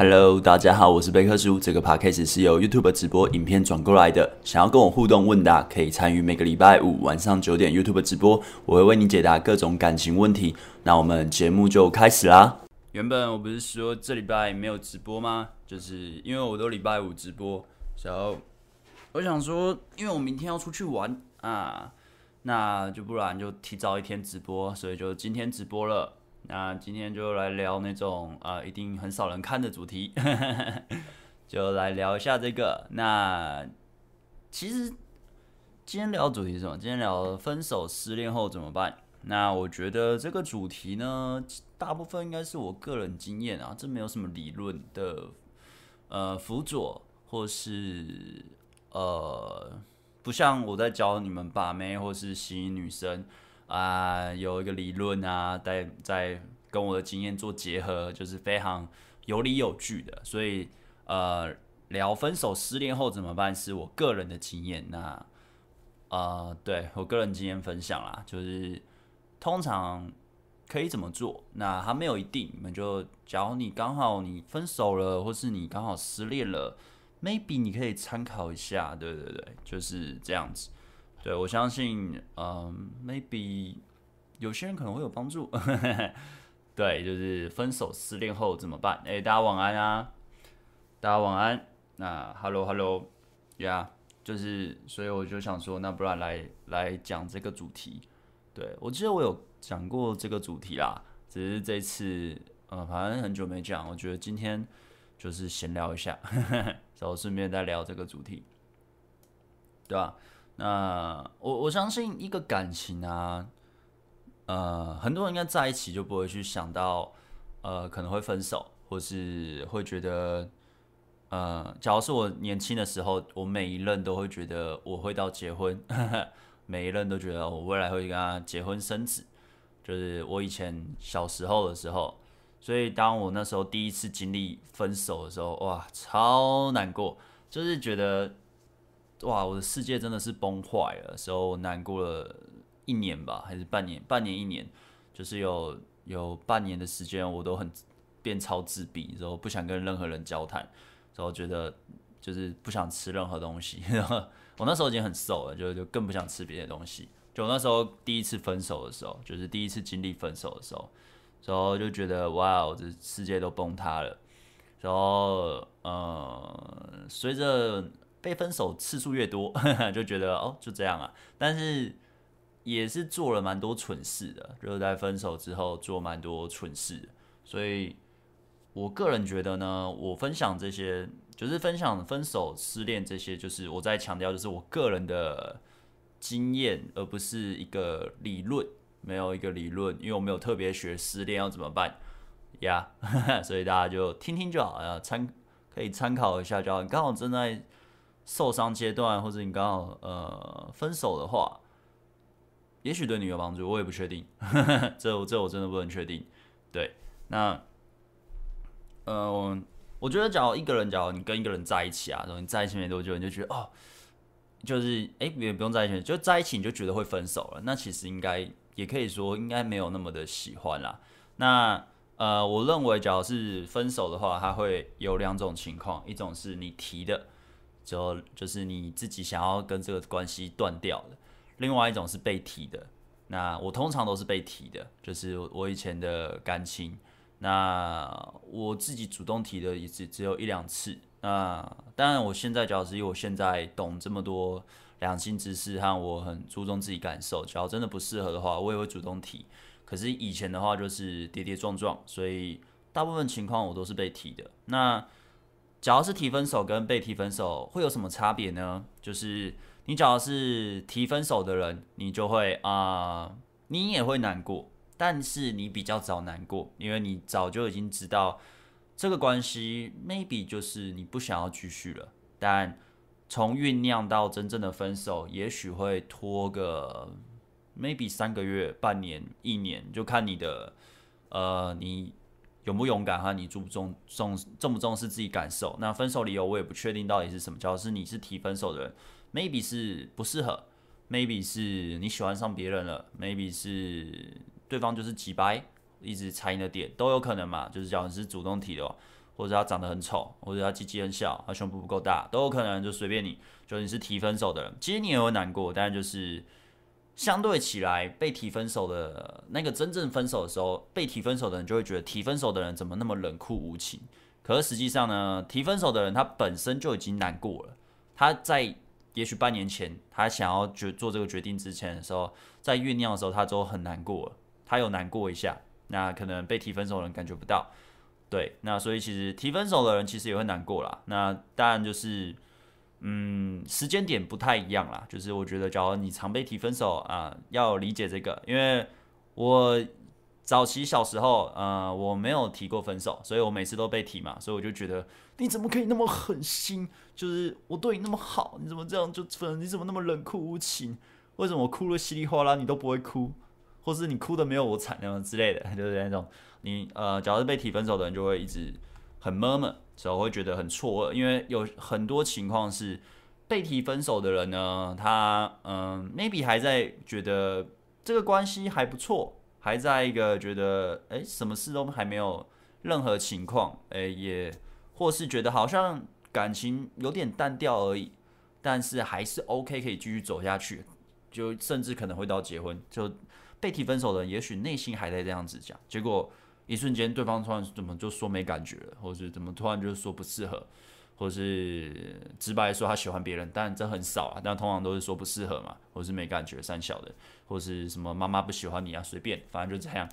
Hello，大家好，我是贝克叔。这个 podcast 是由 YouTube 直播影片转过来的。想要跟我互动问答，可以参与每个礼拜五晚上九点 YouTube 直播，我会为你解答各种感情问题。那我们节目就开始啦。原本我不是说这礼拜没有直播吗？就是因为我都礼拜五直播，然后我想说，因为我明天要出去玩啊，那就不然就提早一天直播，所以就今天直播了。那今天就来聊那种啊、一定很少人看的主题，就来聊一下这个。那其实今天聊主题是什么？今天聊分手失恋后怎么办？那我觉得这个主题呢，大部分应该是我个人经验啊，这没有什么理论的呃辅佐，或是呃，不像我在教你们把妹或是吸引女生。啊、有一个理论啊，在在跟我的经验做结合，就是非常有理有据的。所以，呃，聊分手失恋后怎么办，是我个人的经验。那，呃，对我个人经验分享啦，就是通常可以怎么做？那还没有一定，你们就假如你刚好你分手了，或是你刚好失恋了，maybe 你可以参考一下。对对对，就是这样子。对，我相信，嗯，maybe 有些人可能会有帮助。对，就是分手失恋后怎么办？哎，大家晚安啊！大家晚安。那 hello，hello，yeah，就是，所以我就想说，那不然来来讲这个主题。对，我记得我有讲过这个主题啦，只是这次，嗯，反正很久没讲，我觉得今天就是闲聊一下，然后顺便再聊这个主题，对吧？那我我相信一个感情啊，呃，很多人应该在一起就不会去想到，呃，可能会分手，或是会觉得，呃，假如是我年轻的时候，我每一任都会觉得我会到结婚，呵呵，每一任都觉得我未来会跟他结婚生子，就是我以前小时候的时候，所以当我那时候第一次经历分手的时候，哇，超难过，就是觉得。哇，我的世界真的是崩坏了，时候难过了一年吧，还是半年？半年一年，就是有有半年的时间，我都很变超自闭，然后不想跟任何人交谈，然后觉得就是不想吃任何东西。我那时候已经很瘦了，就就更不想吃别的东西。就那时候第一次分手的时候，就是第一次经历分手的时候，然后就觉得哇，我的世界都崩塌了。然后呃，随着被分手次数越多，就觉得哦，就这样啊。但是也是做了蛮多蠢事的，就是在分手之后做蛮多蠢事。所以我个人觉得呢，我分享这些，就是分享分手、失恋这些，就是我在强调，就是我个人的经验，而不是一个理论。没有一个理论，因为我没有特别学失恋要怎么办呀。所以大家就听听就好，啊，参可以参考一下就好。刚好正在。受伤阶段，或者你刚好呃分手的话，也许对你有帮助，我也不确定，这我这我真的不能确定。对，那呃我我觉得，假如一个人，假如你跟一个人在一起啊，然后你在一起没多久，你就觉得哦，就是哎也不用在一起，就在一起你就觉得会分手了，那其实应该也可以说应该没有那么的喜欢啦。那呃我认为，假如是分手的话，它会有两种情况，一种是你提的。就就是你自己想要跟这个关系断掉的，另外一种是被提的。那我通常都是被提的，就是我以前的感情，那我自己主动提的也只只有一两次。那当然，我现在主要是因为我现在懂这么多两性知识，和我很注重自己感受。只要真的不适合的话，我也会主动提。可是以前的话就是跌跌撞撞，所以大部分情况我都是被提的。那只要是提分手跟被提分手会有什么差别呢？就是你只要是提分手的人，你就会啊、你也会难过，但是你比较早难过，因为你早就已经知道这个关系 maybe 就是你不想要继续了。但从酝酿到真正的分手，也许会拖个 maybe 三个月、半年、一年，就看你的呃你。勇不勇敢哈？你注不重重重不重视自己感受？那分手理由我也不确定到底是什么。假如是你是提分手的人，maybe 是不适合，maybe 是你喜欢上别人了，maybe 是对方就是机掰，一直踩你的点都有可能嘛。就是假如是主动提的，或者他长得很丑，或者他鸡鸡很小，他胸部不够大，都有可能，就随便你。就你是提分手的人，其实你也会难过，但就是相对起来，被提分手的那个真正分手的时候，被提分手的人就会觉得提分手的人怎么那么冷酷无情。可是实际上呢，提分手的人他本身就已经难过了。他在也许半年前他想要决做这个决定之前的时候，在酝酿的时候，他都很难过，他有难过一下。那可能被提分手的人感觉不到，对，那所以其实提分手的人其实也会难过啦。那当然就是，嗯，时间点不太一样啦。就是我觉得，假如你常被提分手啊，要理解这个，因为我。早期小时候，呃，我没有提过分手，所以我每次都被提嘛，所以我就觉得你怎么可以那么狠心？就是我对你那么好，你怎么这样就分？你怎么那么冷酷无情？为什么我哭了稀里哗啦你都不会哭，或是你哭的没有我惨那种 之类的，就是那种你呃，假如是被提分手的人就会一直很 murmur，所以我会觉得很错愕，因为有很多情况是被提分手的人呢，他嗯、maybe 还在觉得这个关系还不错。还在一个觉得哎，什么事都还没有，任何情况哎，也或是觉得好像感情有点淡掉而已，但是还是 OK 可以继续走下去，就甚至可能会到结婚。就被提分手的，也许内心还在这样子讲，结果一瞬间对方突然怎么就说没感觉了，或是怎么突然就说不适合。或是直白说他喜欢别人，但这很少啊。但通常都是说不适合嘛，或是没感觉、三小的，或是什么妈妈不喜欢你啊，随便，反正就这样。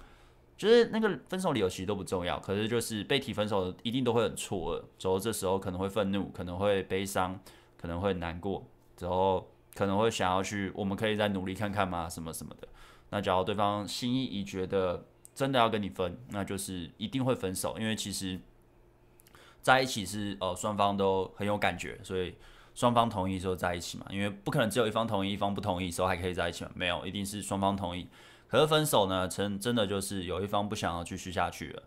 就是那个分手理由其实都不重要，可是就是被提分手的一定都会很错愕，之后这时候可能会愤怒，可能会悲伤，可能会难过，之后可能会想要去，我们可以再努力看看吗？什么什么的。那假如对方心意已决的真的要跟你分，那就是一定会分手，因为其实。在一起是呃双方都很有感觉，所以双方同意时候在一起嘛，因为不可能只有一方同意，一方不同意时候还可以在一起嘛，没有，一定是双方同意。可是分手呢，真真的就是有一方不想要继续下去了，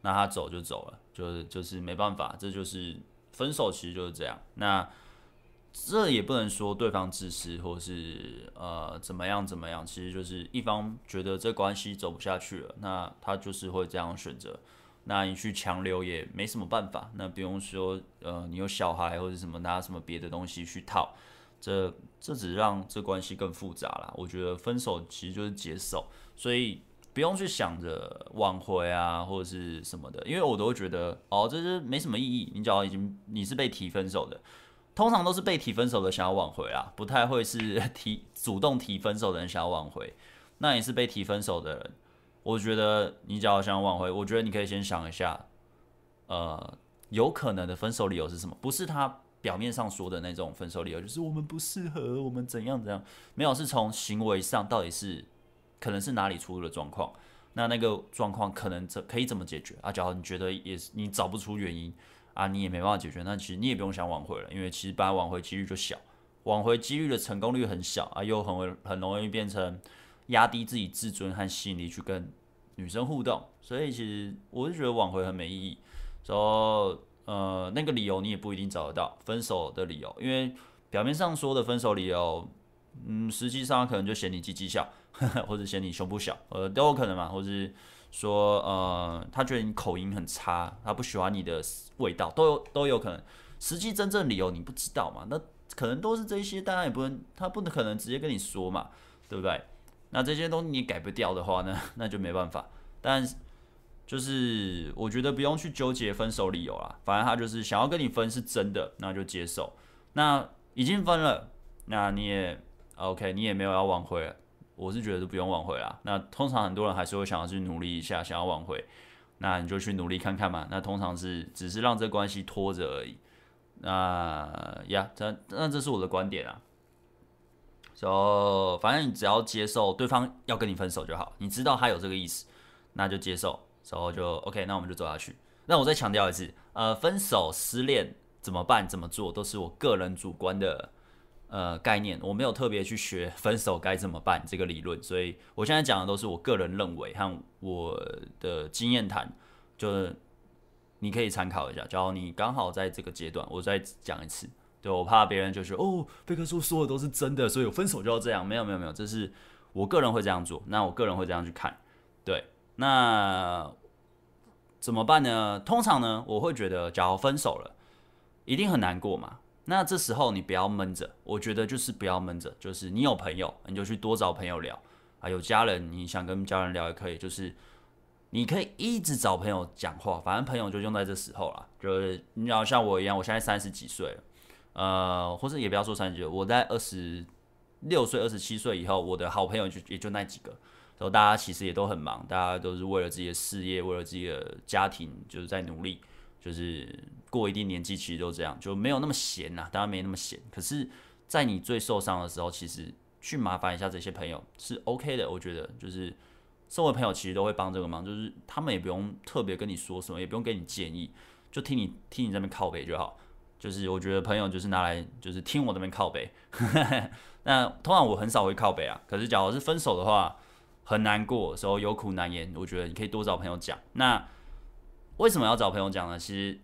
那他走就走了，就是就是没办法，这就是分手，其实就是这样。那这也不能说对方自私或是呃怎么样怎么样，其实就是一方觉得这关系走不下去了，那他就是会这样选择。那你去强留也没什么办法，那不用说，呃，你有小孩或者什么拿什么别的东西去套，这这只让这关系更复杂了。我觉得分手其实就是解手，所以不用去想着挽回啊或者是什么的，因为我都会觉得哦，这是没什么意义。你只要已经你是被提分手的，通常都是被提分手的想要挽回啊，不太会是 提主动提分手的人想要挽回。那你是被提分手的人。我觉得你只要想挽回，我觉得你可以先想一下，呃，有可能的分手理由是什么？不是他表面上说的那种分手理由，就是我们不适合，我们怎样怎样，没有，是从行为上到底是可能是哪里出了状况，那那个状况可能怎可以怎么解决啊？假如你觉得也是你找不出原因啊，你也没办法解决，那其实你也不用想挽回了，因为其实本来挽回几率就小，挽回几率的成功率很小啊，又很会很容易变成。压低自己自尊和吸引力去跟女生互动，所以其实我是觉得挽回很没意义。说呃那个理由你也不一定找得到分手的理由，因为表面上说的分手理由，嗯，实际上可能就嫌你鸡鸡小，或者嫌你胸部小，呃都有可能嘛。或者是说呃他觉得你口音很差，他不喜欢你的味道，都有都有可能。实际真正理由你不知道嘛？那可能都是这些，当然也不能他不可能直接跟你说嘛，对不对？那这些东西你改不掉的话呢，那就没办法。但就是我觉得不用去纠结分手理由啦，反正他就是想要跟你分是真的，那就接受。那已经分了，那你也 OK，你也没有要挽回了，我是觉得不用挽回啦。那通常很多人还是会想要去努力一下，想要挽回，那你就去努力看看嘛。那通常是只是让这关系拖着而已。那呀，这那这是我的观点啊。So, 反正你只要接受对方要跟你分手就好，你知道他有这个意思，那就接受，然后就 OK，那我们就走下去。那我再强调一次，呃，分手、失恋怎么办、怎么做，都是我个人主观的呃概念，我没有特别去学分手该怎么办这个理论，所以我现在讲的都是我个人认为和我的经验谈，就是你可以参考一下。假如你刚好在这个阶段，我再讲一次。对，我怕别人就说哦，贝克书说的都是真的，所以我分手就要这样。没有没有没有，这是我个人会这样做。那我个人会这样去看。对，那怎么办呢？通常呢，我会觉得，假如分手了，一定很难过嘛。那这时候你不要闷着，我觉得就是不要闷着，就是你有朋友，你就去多找朋友聊啊。有家人，你想跟家人聊也可以，就是你可以一直找朋友讲话，反正朋友就用在这时候了。就是你要像我一样，我现在三十几岁了，呃，或者也不要说三十几，我在二十六岁、二十七岁以后，我的好朋友就也就那几个。然后大家其实也都很忙，大家都是为了自己的事业，为了自己的家庭，就是在努力。就是过一定年纪，其实都这样，就没有那么闲呐、啊，当然没那么闲。可是，在你最受伤的时候，其实去麻烦一下这些朋友是 OK 的。我觉得，就是身为朋友，其实都会帮这个忙，就是他们也不用特别跟你说什么，也不用给你建议，就听你听你这边靠北就好。就是我觉得朋友就是拿来就是听我这边靠北。那通常我很少会靠北啊，可是假如是分手的话，很难过的时候有苦难言，我觉得你可以多找朋友讲。那为什么要找朋友讲呢？其实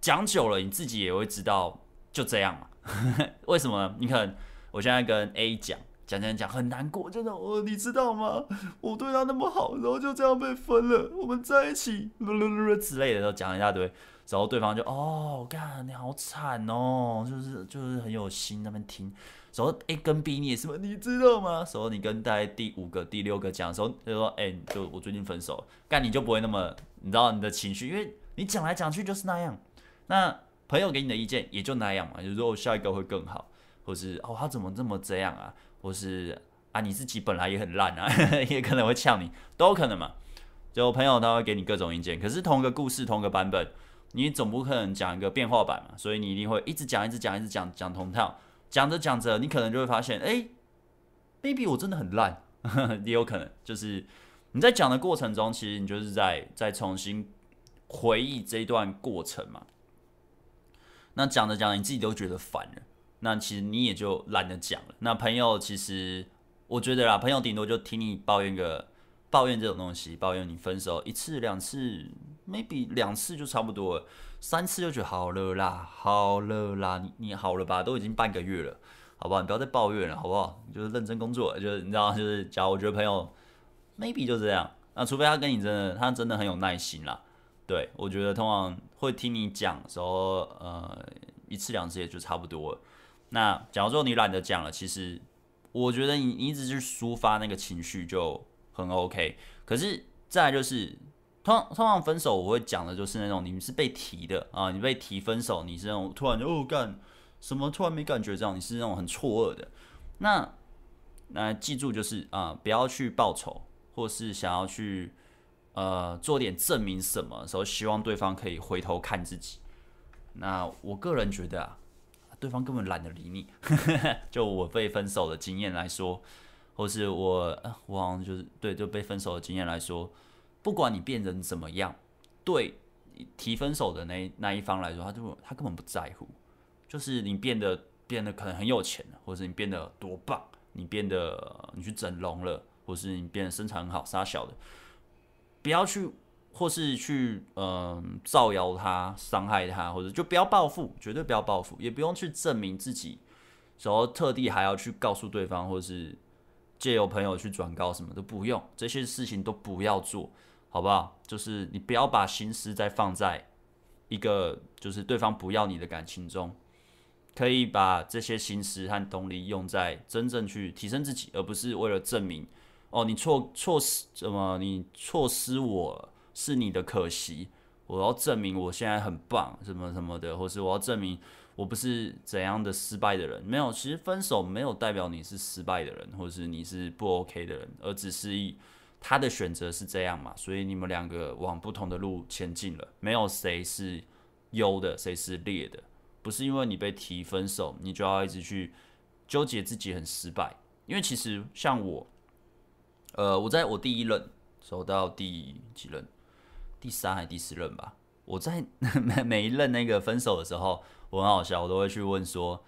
讲久了，你自己也会知道，就这样嘛。为什么呢？你看，我现在跟 A 讲讲讲讲，很难过，真的，哦，你知道吗？我对他那么好，然后就这样被分了。我们在一起，之类的都讲一大堆，然后对方就哦，干，你好惨哦，就是就是很有心那边听。然后 A 跟 B 你也是？你知道吗？然后你跟大概第五个、第六个讲的时候，就说哎，就我最近分手了，干你就不会那么。你知道你的情绪，因为你讲来讲去就是那样。那朋友给你的意见也就那样嘛，就是说下一个会更好，或是哦他怎么这么这样啊，或是啊你自己本来也很烂啊，也可能会呛你，都有可能嘛。就朋友他会给你各种意见，可是同一个故事同一个版本，你总不可能讲一个变化版嘛，所以你一定会一直讲一直讲一直讲讲同套，讲着讲着你可能就会发现，哎，maybe 我真的很烂，也有可能就是。你在讲的过程中，其实你就是在在重新回忆这一段过程嘛。那讲着讲着，你自己都觉得烦了，那其实你也就懒得讲了。那朋友其实我觉得啦，朋友顶多就听你抱怨个抱怨这种东西，抱怨你分手一次两次，maybe 两次就差不多了，三次就觉得好了啦，好了啦，你你好了吧？都已经半个月了，好不好？你不要再抱怨了，好不好？就是认真工作，就是你知道，就是假如我觉得朋友。Maybe 就这样，那除非他跟你真的，他真的很有耐心啦。对，我觉得通常会听你讲的时候，呃，一次两次也就差不多了。那假如说你懒得讲了，其实我觉得你你一直去抒发那个情绪就很 OK。可是再就是，通通常分手我会讲的就是那种你是被提的啊，你被提分手，你是那种突然就哦干什么突然没感觉这样，你是那种很错愕的。那那记住就是啊，不要去报仇。或是想要去呃做点证明什么时候，希望对方可以回头看自己。那我个人觉得啊，对方根本懒得理你。就我被分手的经验来说，或是我我好像就是对就被分手的经验来说，不管你变成怎么样，对提分手的那那一方来说，他就他根本不在乎。就是你变得变得可能很有钱，或者你变得多棒，你变得你去整容了。或是你变得身材很好，杀小的，不要去，或是去，嗯、造谣他，伤害他，或者就不要报复，绝对不要报复，也不用去证明自己，然后特地还要去告诉对方，或是借由朋友去转告，什么都不用，这些事情都不要做，好不好？就是你不要把心思再放在一个就是对方不要你的感情中。可以把这些心思和动力用在真正去提升自己，而不是为了证明。哦，你错错失怎么？你错失我是你的可惜。我要证明我现在很棒，什么什么的，或是我要证明我不是怎样的失败的人。没有，其实分手没有代表你是失败的人，或是你是不 OK 的人，而只是他的选择是这样嘛。所以你们两个往不同的路前进了，没有谁是优的，谁是劣的。不是因为你被提分手，你就要一直去纠结自己很失败。因为其实像我。呃，我在我第一任走到第几任，第三还是第四任吧。我在每每一任那个分手的时候，我很好笑，我都会去问说，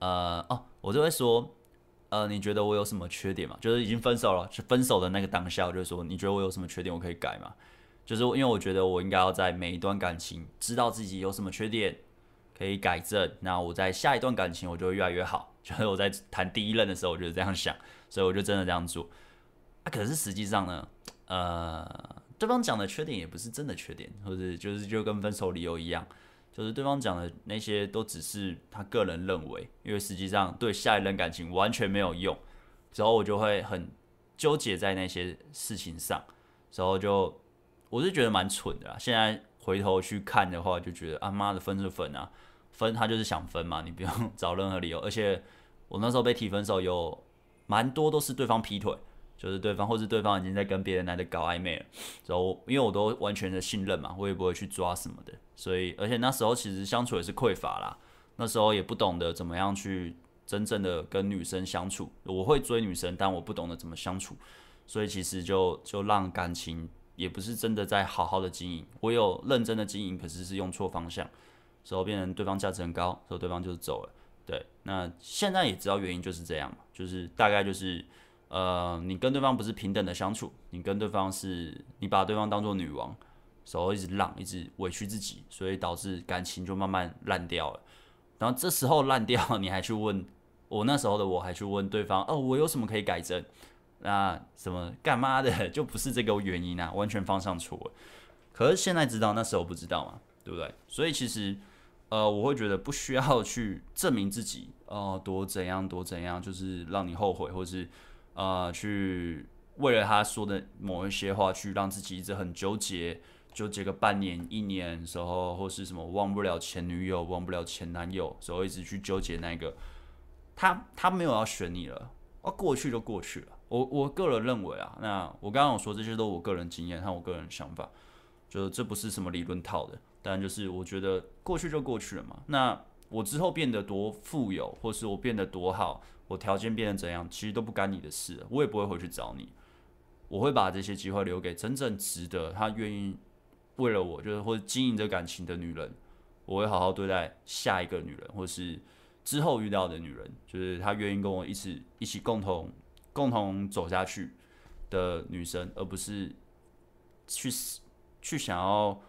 呃，哦，我就会说，呃，你觉得我有什么缺点吗？就是已经分手了，是分手的那个当下，我就说，你觉得我有什么缺点，我可以改吗？就是因为我觉得我应该要在每一段感情知道自己有什么缺点，可以改正。那我在下一段感情，我就会越来越好。就是我在谈第一任的时候，我就是这样想，所以我就真的这样做。啊，可是实际上呢，呃，对方讲的缺点也不是真的缺点，或者就是就跟分手理由一样，就是对方讲的那些都只是他个人认为，因为实际上对下一任感情完全没有用，之后我就会很纠结在那些事情上，之后就我是觉得蛮蠢的啦。现在回头去看的话，就觉得啊妈的分是分啊，分他就是想分嘛，你不用 找任何理由，而且我那时候被提分手有蛮多都是对方劈腿。就是对方，或是对方已经在跟别的男的搞暧昧了，然后因为我都完全的信任嘛，我也不会去抓什么的，所以而且那时候其实相处也是匮乏啦，那时候也不懂得怎么样去真正的跟女生相处，我会追女生，但我不懂得怎么相处，所以其实就就让感情也不是真的在好好的经营，我有认真的经营，可是是用错方向，之后变成对方价值很高，所以对方就走了，对，那现在也知道原因就是这样嘛，就是大概就是。呃，你跟对方不是平等的相处，你跟对方是，你把对方当做女王，然后一直让，一直委屈自己，所以导致感情就慢慢烂掉了。然后这时候烂掉，你还去问我那时候的我还去问对方，哦，我有什么可以改正？那什么干嘛的，就不是这个原因啊，完全方向错了。可是现在知道，那时候不知道嘛，对不对？所以其实，呃，我会觉得不需要去证明自己，哦，多怎样多怎样，就是让你后悔，或是。呃，去为了他说的某一些话，去让自己一直很纠结，纠结个半年、一年时候，或是什么忘不了前女友、忘不了前男友，时候一直去纠结那个，他他没有要选你了，啊，过去就过去了。我我个人认为啊，那我刚刚有说这些都是我个人经验和我个人想法，就这不是什么理论套的，但就是我觉得过去就过去了嘛。那我之后变得多富有，或是我变得多好，我条件变得怎样，其实都不干你的事，我也不会回去找你。我会把这些机会留给真正值得他愿意为了我，就是或者经营这感情的女人。我会好好对待下一个女人，或是之后遇到的女人，就是她愿意跟我一起一起共同共同走下去的女生，而不是去去想要。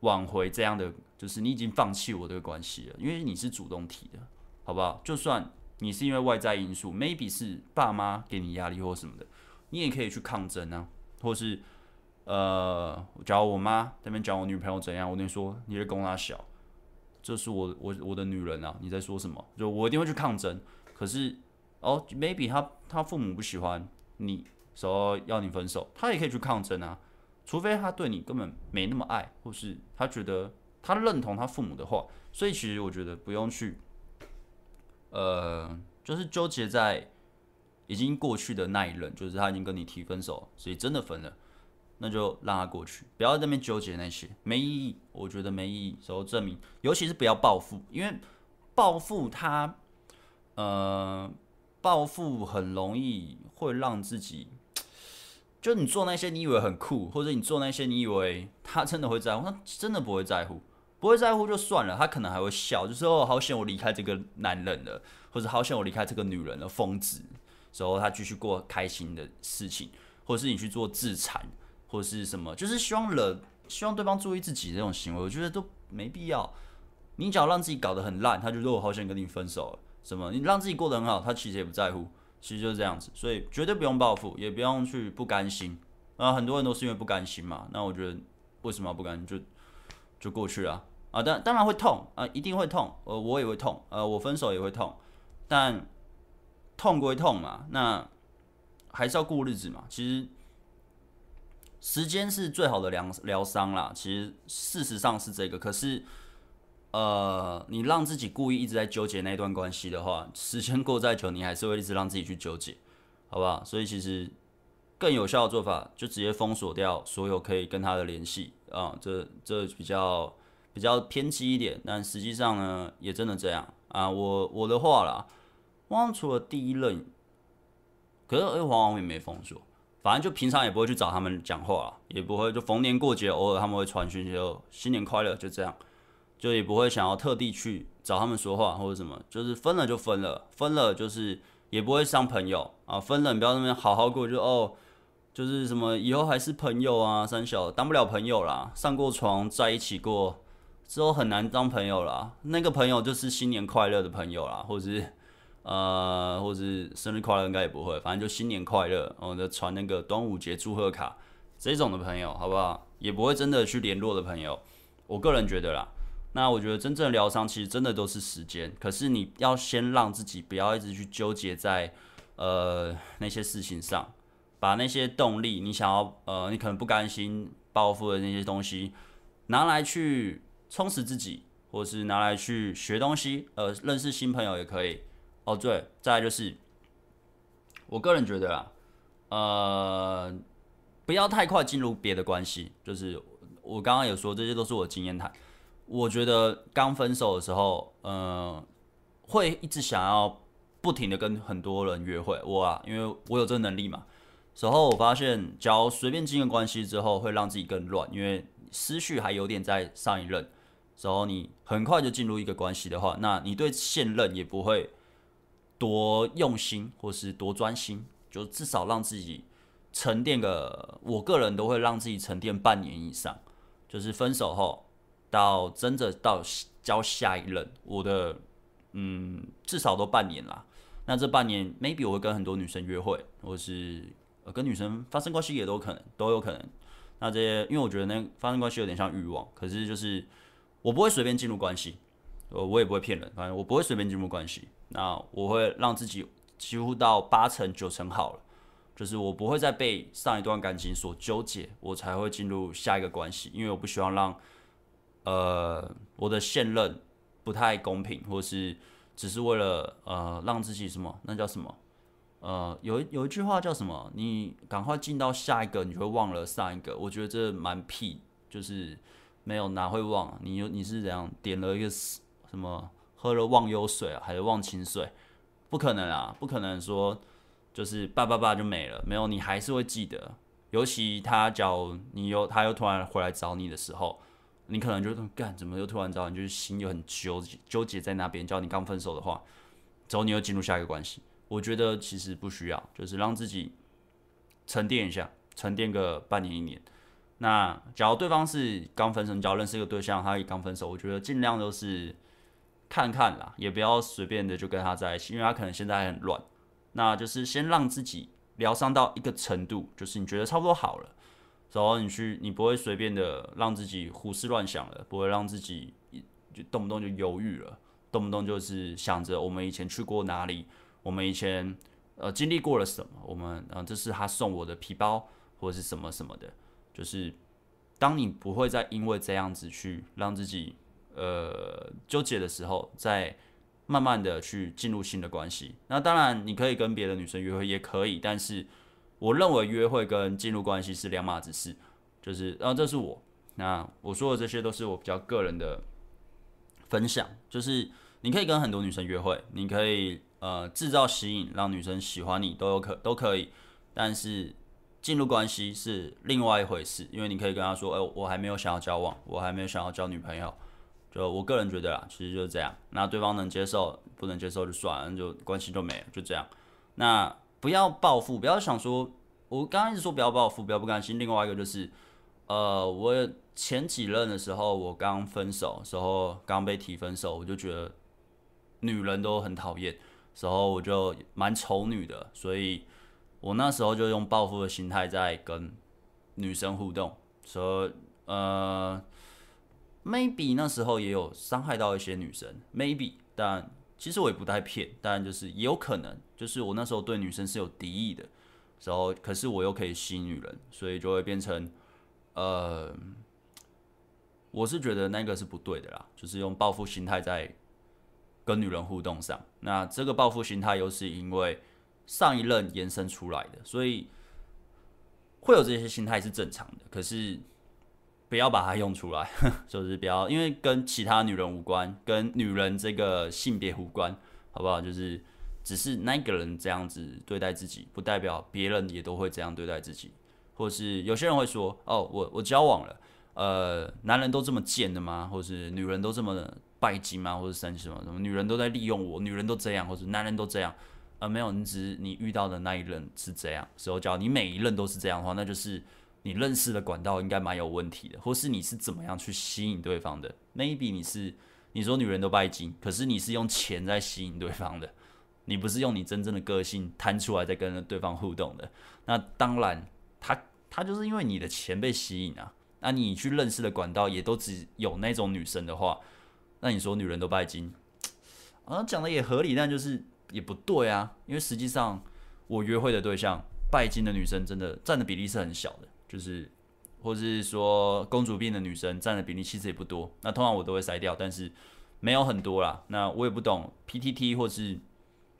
挽回这样的，就是你已经放弃我这个关系了，因为你是主动提的，好不好？就算你是因为外在因素，maybe 是爸妈给你压力或什么的，你也可以去抗争啊，或是呃，假如我妈那边讲我女朋友怎样，我跟你说你是供她小，这是我我我的女人啊，你在说什么？就我一定会去抗争。可是哦，maybe 他他父母不喜欢你，说要你分手，他也可以去抗争啊。除非他对你根本没那么爱，或是他觉得他认同他父母的话，所以其实我觉得不用去，呃，就是纠结在已经过去的那一任，就是他已经跟你提分手，所以真的分了，那就让他过去，不要在那边纠结那些没意义，我觉得没意义。所以证明，尤其是不要报复，因为报复他，呃，报复很容易会让自己。就你做那些你以为很酷，或者你做那些你以为他真的会在乎，他真的不会在乎，不会在乎就算了，他可能还会笑，就说哦，好险我离开这个男人了，或者好险我离开这个女人了，疯子，之后他继续过开心的事情，或者是你去做自残，或者是什么，就是希望了，希望对方注意自己这种行为，我觉得都没必要。你只要让自己搞得很烂，他就说我好想跟你分手了，什么？你让自己过得很好，他其实也不在乎。其实就是这样子，所以绝对不用报复，也不用去不甘心。啊，很多人都是因为不甘心嘛。那我觉得为什么不甘心？就就过去了啊。当当然会痛啊，一定会痛。呃，我也会痛，呃，我分手也会痛。但痛归痛嘛，那还是要过日子嘛。其实时间是最好的疗疗伤啦。其实事实上是这个，可是。呃，你让自己故意一直在纠结那段关系的话，时间过再久，你还是会一直让自己去纠结，好不好？所以其实更有效的做法，就直接封锁掉所有可以跟他的联系啊。这这比较比较偏激一点，但实际上呢，也真的这样啊。我我的话啦，汪除了第一任，可是黄王也没封锁，反正就平常也不会去找他们讲话，也不会就逢年过节偶尔他们会传讯息，就新年快乐，就这样。就也不会想要特地去找他们说话或者什么，就是分了就分了，分了就是也不会伤朋友啊，分了你不要那边好好过，就哦，就是什么以后还是朋友啊，三小当不了朋友啦，上过床在一起过之后很难当朋友啦，那个朋友就是新年快乐的朋友啦，或者是呃，或者是生日快乐应该也不会，反正就新年快乐，我就传那个端午节祝贺卡，这种的朋友，好不好？也不会真的去联络的朋友，我个人觉得啦。那我觉得真正疗伤其实真的都是时间，可是你要先让自己不要一直去纠结在呃那些事情上，把那些动力，你想要呃你可能不甘心报复的那些东西，拿来去充实自己，或是拿来去学东西，呃认识新朋友也可以。哦对，再来就是我个人觉得啊，呃不要太快进入别的关系，就是我刚刚有说这些都是我的经验谈。我觉得刚分手的时候，嗯、会一直想要不停的跟很多人约会。我啊，因为我有这个能力嘛。然后我发现，只要随便进入关系之后，会让自己更乱，因为思绪还有点在上一任。然后你很快就进入一个关系的话，那你对现任也不会多用心或是多专心，就至少让自己沉淀个。我个人都会让自己沉淀半年以上，就是分手后。到真的到交下一任，我的嗯至少都半年啦。那这半年，maybe 我会跟很多女生约会，或是跟女生发生关系也都可能，都有可能。那这些，因为我觉得那发生关系有点像欲望，可是就是我不会随便进入关系，我我也不会骗人，反正我不会随便进入关系。那我会让自己几乎到八成九成好了，就是我不会再被上一段感情所纠结，我才会进入下一个关系，因为我不希望让。呃，我的现任不太公平，或是只是为了呃让自己什么？那叫什么？呃，有有一句话叫什么？你赶快进到下一个，你就会忘了上一个。我觉得这蛮屁，就是没有哪会忘？你又你是怎样点了一个什么？喝了忘忧水啊，还是忘情水？不可能啊，不可能说就是叭叭叭就没了，没有，你还是会记得。尤其他叫你又他又突然回来找你的时候。你可能就干，怎么又突然找你，就是心又很纠，纠结在那边。叫你刚分手的话，之后你又进入下一个关系，我觉得其实不需要，就是让自己沉淀一下，沉淀个半年一年。那假如对方是刚分手，你只要认识一个对象，他也刚分手，我觉得尽量都是看看啦，也不要随便的就跟他在一起，因为他可能现在很乱。那就是先让自己疗伤到一个程度，就是你觉得差不多好了。然后你去，你不会随便的让自己胡思乱想了，不会让自己就动不动就犹豫了，动不动就是想着我们以前去过哪里，我们以前呃经历过了什么，我们呃这是他送我的皮包或者是什么什么的，就是当你不会再因为这样子去让自己呃纠结的时候，再慢慢的去进入新的关系。那当然你可以跟别的女生约会也可以，但是。我认为约会跟进入关系是两码子事，就是，然后这是我，那我说的这些都是我比较个人的分享，就是你可以跟很多女生约会，你可以呃制造吸引，让女生喜欢你都有可都可以，但是进入关系是另外一回事，因为你可以跟他说，哎，我还没有想要交往，我还没有想要交女朋友，就我个人觉得啦，其实就是这样，那对方能接受，不能接受就算了，就关系就没了，就这样，那。不要报复，不要想说，我刚刚一直说不要报复，不要不甘心。另外一个就是，呃，我前几任的时候，我刚分手时候，刚被提分手，我就觉得女人都很讨厌，时候我就蛮丑女的，所以我那时候就用报复的心态在跟女生互动，说，呃，maybe 那时候也有伤害到一些女生，maybe，但。其实我也不太骗，但就是也有可能，就是我那时候对女生是有敌意的时候，可是我又可以吸引女人，所以就会变成，呃，我是觉得那个是不对的啦，就是用报复心态在跟女人互动上。那这个报复心态又是因为上一任延伸出来的，所以会有这些心态是正常的。可是。不要把它用出来，就是不要，因为跟其他女人无关，跟女人这个性别无关，好不好？就是只是那个人这样子对待自己，不代表别人也都会这样对待自己。或是有些人会说：“哦，我我交往了，呃，男人都这么贱的吗？或是女人都这么拜金吗？或是什么什么？女人都在利用我，女人都这样，或者男人都这样？呃，没有，你只你遇到的那一任是这样，所以叫你每一任都是这样的话，那就是。”你认识的管道应该蛮有问题的，或是你是怎么样去吸引对方的？Maybe 你是你说女人都拜金，可是你是用钱在吸引对方的，你不是用你真正的个性摊出来在跟对方互动的。那当然他，他他就是因为你的钱被吸引啊，那你去认识的管道也都只有那种女生的话，那你说女人都拜金啊？讲的也合理，但就是也不对啊，因为实际上我约会的对象拜金的女生真的占的比例是很小的，就是或是说公主病的女生占的比例其实也不多，那通常我都会筛掉，但是没有很多啦。那我也不懂 PTT 或是。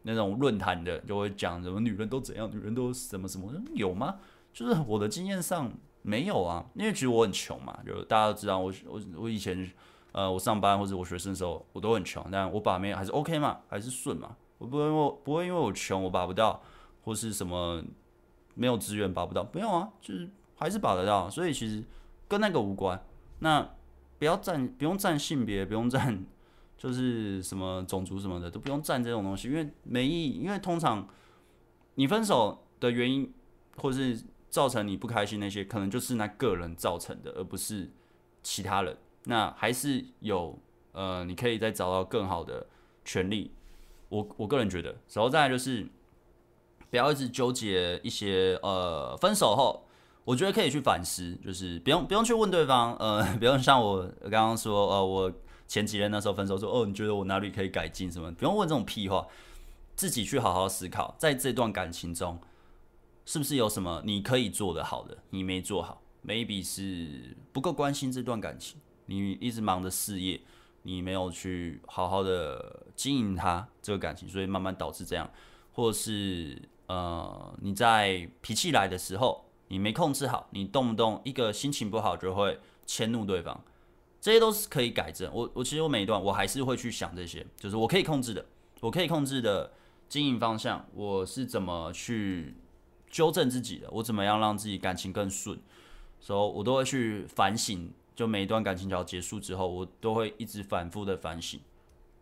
那种论坛的就会讲什么女人都怎样，女人都什么什么，有吗？就是我的经验上没有啊，因为其实我很穷嘛，就大家都知道我我我以前呃我上班或者我学生的时候我都很穷，但我把妹还是 OK 嘛，还是顺嘛，我不会因为不会因为我穷我拔不到，或是什么没有资源拔不到，没有啊，就是还是拔得到，所以其实跟那个无关。那不要占，不用占性别，不用占。就是什么种族什么的都不用占这种东西，因为没意义。因为通常你分手的原因，或是造成你不开心那些，可能就是那个人造成的，而不是其他人。那还是有呃，你可以再找到更好的权利。我我个人觉得，然后再就是不要一直纠结一些呃，分手后，我觉得可以去反思，就是不用不用去问对方，呃，不用像我刚刚说，呃，我。前几任那时候分手说，哦，你觉得我哪里可以改进什么？不用问这种屁话，自己去好好思考，在这段感情中，是不是有什么你可以做的好的，你没做好？maybe 是不够关心这段感情，你一直忙着事业，你没有去好好的经营他这个感情，所以慢慢导致这样，或是呃你在脾气来的时候，你没控制好，你动不动一个心情不好就会迁怒对方。这些都是可以改正。我我其实我每一段我还是会去想这些，就是我可以控制的，我可以控制的经营方向，我是怎么去纠正自己的，我怎么样让自己感情更顺，所以我都会去反省。就每一段感情只要结束之后，我都会一直反复的反省，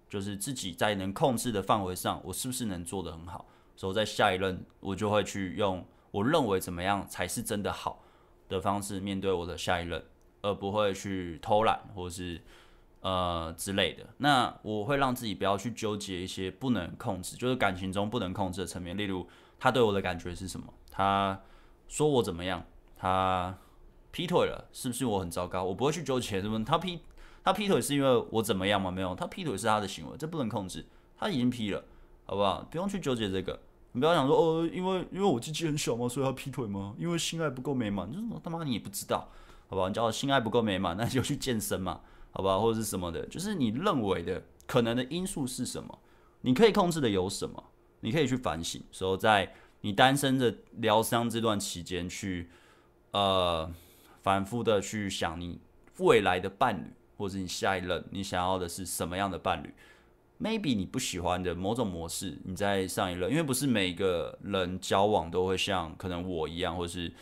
就是自己在能控制的范围上，我是不是能做得很好。所以在下一任，我就会去用我认为怎么样才是真的好的方式面对我的下一任。而不会去偷懒或是呃之类的。那我会让自己不要去纠结一些不能控制，就是感情中不能控制的层面。例如，他对我的感觉是什么？他说我怎么样？他劈腿了，是不是我很糟糕？我不会去纠结什么。他劈他劈腿是因为我怎么样吗？没有，他劈腿是他的行为，这不能控制。他已经劈了，好不好？不用去纠结这个。你不要想说哦，因为因为我鸡鸡很小嘛，所以他劈腿吗？因为性爱不够美满，就是他妈你也不知道。好吧，你叫我性爱不够美满，那就去健身嘛，好吧，或者是什么的，就是你认为的可能的因素是什么？你可以控制的有什么？你可以去反省，说在你单身的疗伤这段期间，去呃反复的去想你未来的伴侣，或者你下一任你想要的是什么样的伴侣？Maybe 你不喜欢的某种模式，你在上一任，因为不是每个人交往都会像可能我一样，或是。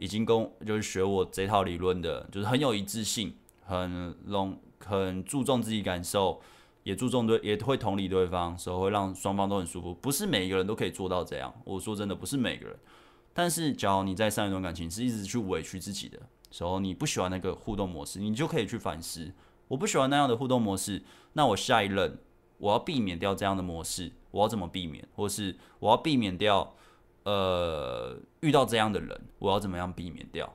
已经跟就是学我这套理论的，就是很有一致性，很容很注重自己感受，也注重对，也会同理对方，所以会让双方都很舒服。不是每一个人都可以做到这样。我说真的，不是每个人。但是，假如你在上一段感情是一直去委屈自己的时候，你不喜欢那个互动模式，你就可以去反思。我不喜欢那样的互动模式，那我下一任我要避免掉这样的模式，我要怎么避免？或是我要避免掉？呃，遇到这样的人，我要怎么样避免掉，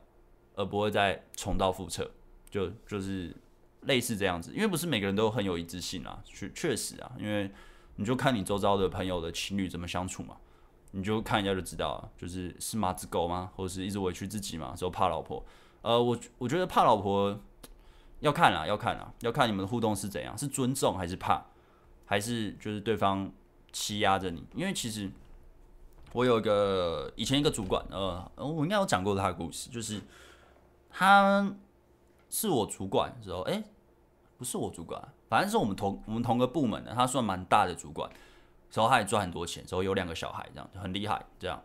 而不会再重蹈覆辙？就就是类似这样子，因为不是每个人都很有一致性啊，确确实啊，因为你就看你周遭的朋友的情侣怎么相处嘛，你就看一下就知道了，就是是马子狗吗？或者是一直委屈自己嘛，说怕老婆？呃，我我觉得怕老婆要看啦，要看啦，要看你们的互动是怎样，是尊重还是怕，还是就是对方欺压着你？因为其实。我有一个以前一个主管，呃，我应该有讲过他的故事，就是他是我主管的时候，哎，不是我主管，反正是我们同我们同个部门的，他算蛮大的主管，然后他也赚很多钱，然后有两个小孩，这样很厉害，这样，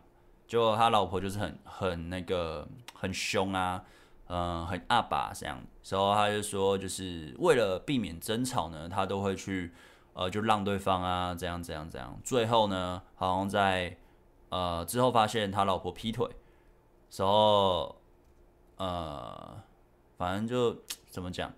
就他老婆就是很很那个很凶啊，嗯、很阿爸这样，然后他就说，就是为了避免争吵呢，他都会去呃就让对方啊，这样这样这样，最后呢，好像在。呃，之后发现他老婆劈腿，时候，呃，反正就怎么讲，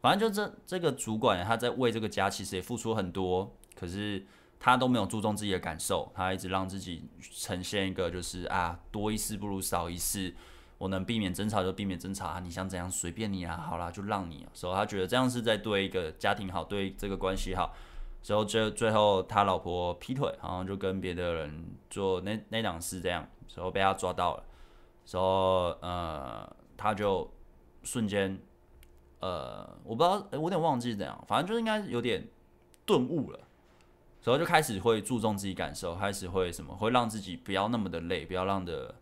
反正就这这个主管他在为这个家其实也付出很多，可是他都没有注重自己的感受，他一直让自己呈现一个就是啊多一事不如少一事，我能避免争吵就避免争吵啊，你想怎样随便你啊，好啦，就让你啊。所以他觉得这样是在对一个家庭好，对这个关系好。之后最最后他老婆劈腿，然后就跟别的人做那那档事，这样，之后被他抓到了，之后呃，他就瞬间呃，我不知道，我有点忘记是怎样，反正就应该有点顿悟了。然后就开始会注重自己感受，开始会什么，会让自己不要那么的累，不要让的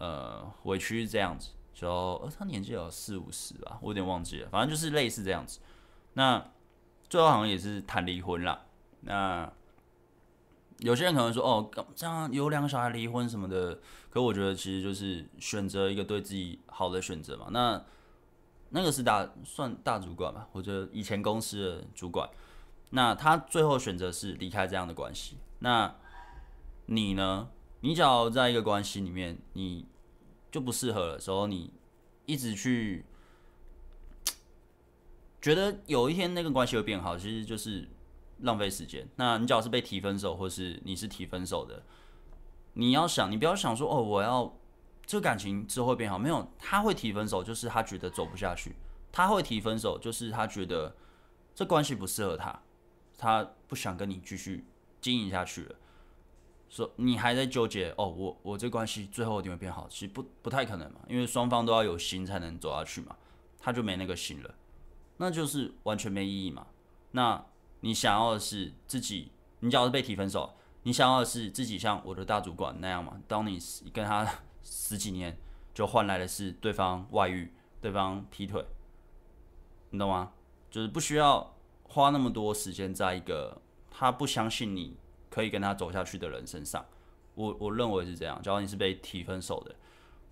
呃委屈这样子。就呃他年纪有四五十吧，我有点忘记了，反正就是类似这样子。那最后好像也是谈离婚啦。那有些人可能说哦，这样有两个小孩离婚什么的，可我觉得其实就是选择一个对自己好的选择嘛。那那个是大算大主管吧，我觉得以前公司的主管。那他最后选择是离开这样的关系。那你呢？你只要在一个关系里面，你就不适合的时候，你一直去觉得有一天那个关系会变好，其实就是浪费时间。那你只要是被提分手，或是你是提分手的，你要想，你不要想说哦，我要这感情之后会变好。没有，他会提分手，就是他觉得走不下去；他会提分手，就是他觉得这关系不适合他。他不想跟你继续经营下去了，说你还在纠结哦，我我这关系最后一定会变好，其实不不太可能嘛，因为双方都要有心才能走下去嘛，他就没那个心了，那就是完全没意义嘛。那你想要的是自己，你只要是被提分手，你想要的是自己像我的大主管那样嘛？当你跟他 十几年，就换来的是对方外遇，对方劈腿，你懂吗？就是不需要。花那么多时间在一个他不相信你可以跟他走下去的人身上，我我认为是这样。假如你是被提分手的，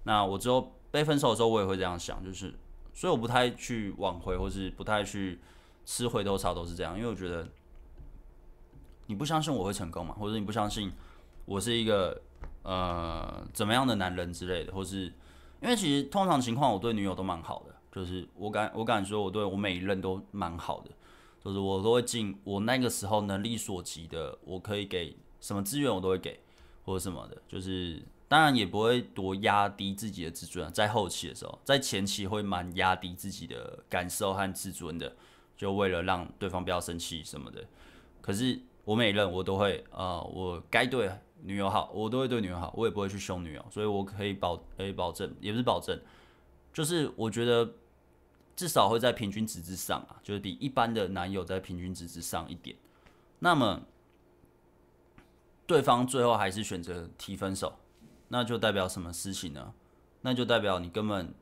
那我之后被分手的时候，我也会这样想，就是，所以我不太去挽回，或是不太去吃回头草，都是这样。因为我觉得你不相信我会成功嘛，或者你不相信我是一个呃怎么样的男人之类的，或是因为其实通常情况，我对女友都蛮好的，就是我敢我敢说，我对我每一任都蛮好的。就是我都会尽我那个时候能力所及的，我可以给什么资源我都会给，或者什么的。就是当然也不会多压低自己的自尊，在后期的时候，在前期会蛮压低自己的感受和自尊的，就为了让对方不要生气什么的。可是我每任我都会，呃，我该对女友好，我都会对女友好，我也不会去凶女友，所以我可以保可以保证，也不是保证，就是我觉得。至少会在平均值之上啊，就是比一般的男友在平均值之上一点。那么，对方最后还是选择提分手，那就代表什么事情呢？那就代表你根本，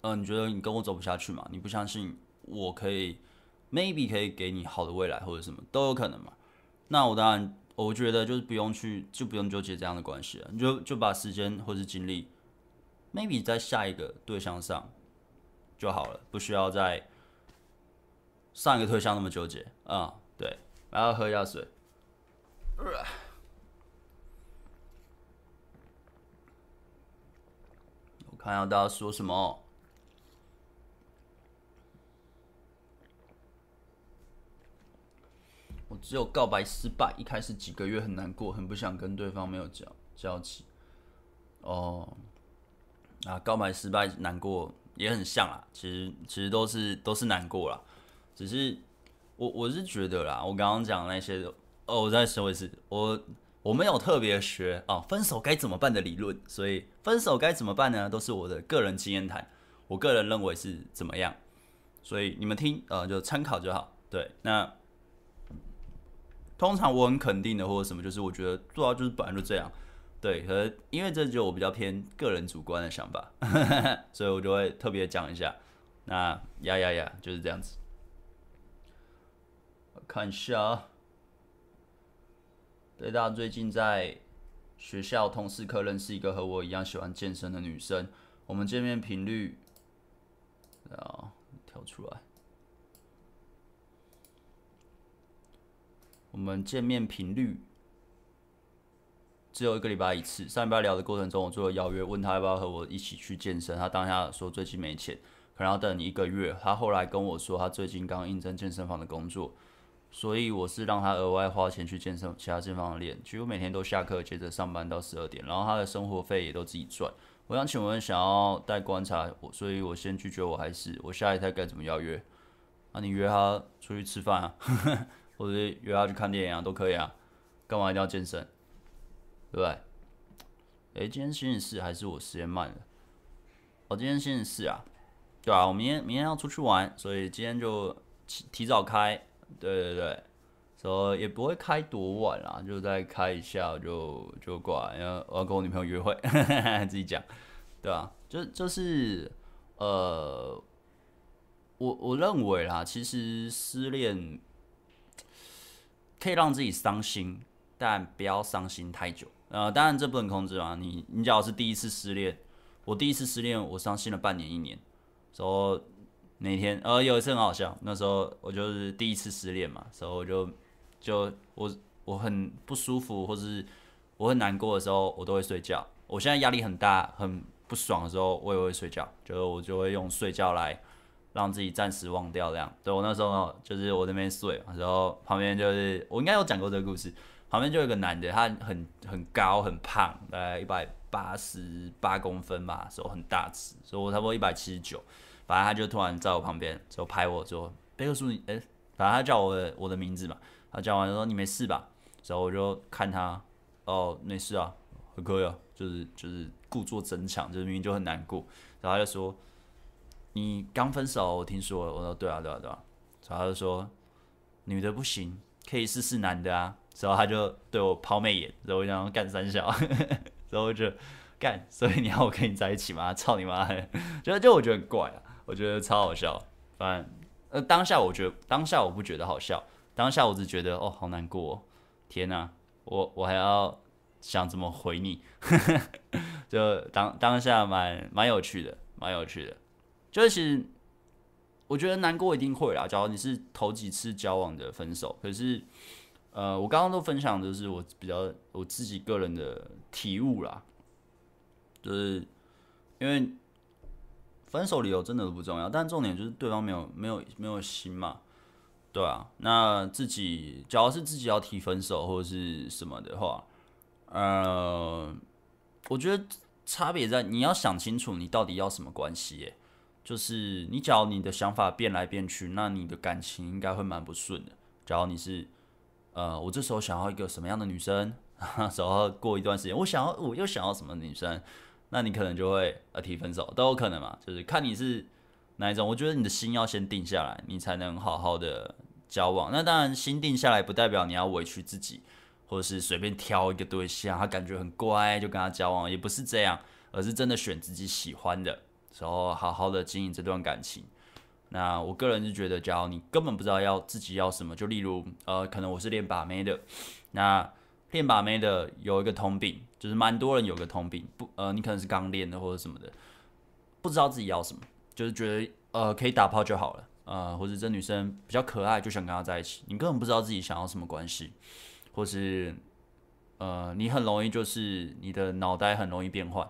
嗯、你觉得你跟我走不下去嘛？你不相信我可以，maybe 可以给你好的未来或者什么都有可能嘛？那我当然，我觉得就是不用去，就不用纠结这样的关系了，你就就把时间或是精力，maybe 在下一个对象上。就好了，不需要在上一个对象那么纠结啊、对，然后喝一下水。我看下大家说什么。我只有告白失败，一开始几个月很难过，很不想跟对方没有交交集。哦，啊，告白失败难过。也很像啊，其实其实都是都是难过啦，只是我我是觉得啦，我刚刚讲那些哦，我再说一次，我我没有特别学啊、哦，分手该怎么办的理论，所以分手该怎么办呢？都是我的个人经验谈，我个人认为是怎么样，所以你们听呃就参考就好。对，那通常我很肯定的或者什么，就是我觉得做到就是本来就这样。对，可因为这就我比较偏个人主观的想法，所以我就会特别讲一下。那呀呀呀，就是这样子。看一下啊，对，大家最近在学校通识课认识一个和我一样喜欢健身的女生，我们见面频率啊，跳出来，我们见面频率。只有一个礼拜一次。上礼拜聊的过程中，我做了邀约，问他要不要和我一起去健身。他当下说最近没钱，可能要等你一个月。他后来跟我说，他最近刚应征健身房的工作，所以我是让他额外花钱去健身其他健身房练。几乎每天都下课接着上班到十二点，然后他的生活费也都自己赚。我想请问，想要带观察我，所以我先拒绝我还是我下一胎该怎么邀约？啊，你约他出去吃饭啊，或者约他去看电影啊，都可以啊。干嘛一定要健身？对不对？哎，今天星期四还是我时间慢了？哦，今天星期四啊，对啊，我明天明天要出去玩，所以今天就提提早开。对对对。所以也不会开多晚啦，就再开一下就就挂，因为我要跟我女朋友约会，自己讲，对啊，就就是呃，我我认为啦，其实失恋可以让自己伤心，但不要伤心太久。呃，当然这不能控制啊。你你假如是第一次失恋，我第一次失恋，我伤心了半年一年。说那天呃有一次很好笑，那时候我就是第一次失恋嘛，所以我就。就我我很不舒服，或是我很难过的时候，我都会睡觉。我现在压力很大，很不爽的时候，我也会睡觉。就是我就会用睡觉来让自己暂时忘掉这样。对，我那时候，就是我那边睡，然后旁边就是我应该有讲过这个故事，旁边就有一个男的，他很很高很胖，大概一百八十八公分吧，手很大只，所以我差不多一百七十九。反正他就突然在我旁边就拍我说：“贝克书，你哎，反正他叫我的我的名字嘛。”他讲完说：“你没事吧？”然后我就看他，哦，没事啊，很可以啊，就是就是故作坚强，就是明明就很难过。然后他就说：“你刚分手，我听说。”我说：“对啊，对啊，对啊。”然后他就说：“女的不行，可以试试男的啊。”然后他就对我抛媚眼，然后我想干三小，然后我就干，所以你要我跟你在一起吗？操你妈！就就我觉得很怪啊，我觉得超好笑。反正呃，当下我觉得当下我不觉得好笑。当下我只觉得哦，好难过，天哪，我我还要想怎么回你，就当当下蛮蛮有趣的，蛮有趣的。就是我觉得难过一定会啦，假如你是头几次交往的分手，可是呃，我刚刚都分享的是我比较我自己个人的体悟啦，就是因为分手理由真的不重要，但重点就是对方没有没有没有心嘛。对啊，那自己假如是自己要提分手或者是什么的话，呃，我觉得差别在你要想清楚你到底要什么关系耶。就是你假如你的想法变来变去，那你的感情应该会蛮不顺的。假如你是呃，我这时候想要一个什么样的女生，然后过一段时间我想要我又想要什么女生，那你可能就会呃提分手都有可能嘛，就是看你是。哪一种？我觉得你的心要先定下来，你才能好好的交往。那当然，心定下来不代表你要委屈自己，或者是随便挑一个对象，他感觉很乖就跟他交往，也不是这样，而是真的选自己喜欢的，然后好好的经营这段感情。那我个人是觉得，假如你根本不知道要自己要什么，就例如呃，可能我是练把妹的，那练把妹的有一个通病，就是蛮多人有个通病，不呃，你可能是刚练的或者什么的，不知道自己要什么。就是觉得呃可以打炮就好了，呃或者这女生比较可爱，就想跟她在一起。你根本不知道自己想要什么关系，或是呃你很容易就是你的脑袋很容易变换，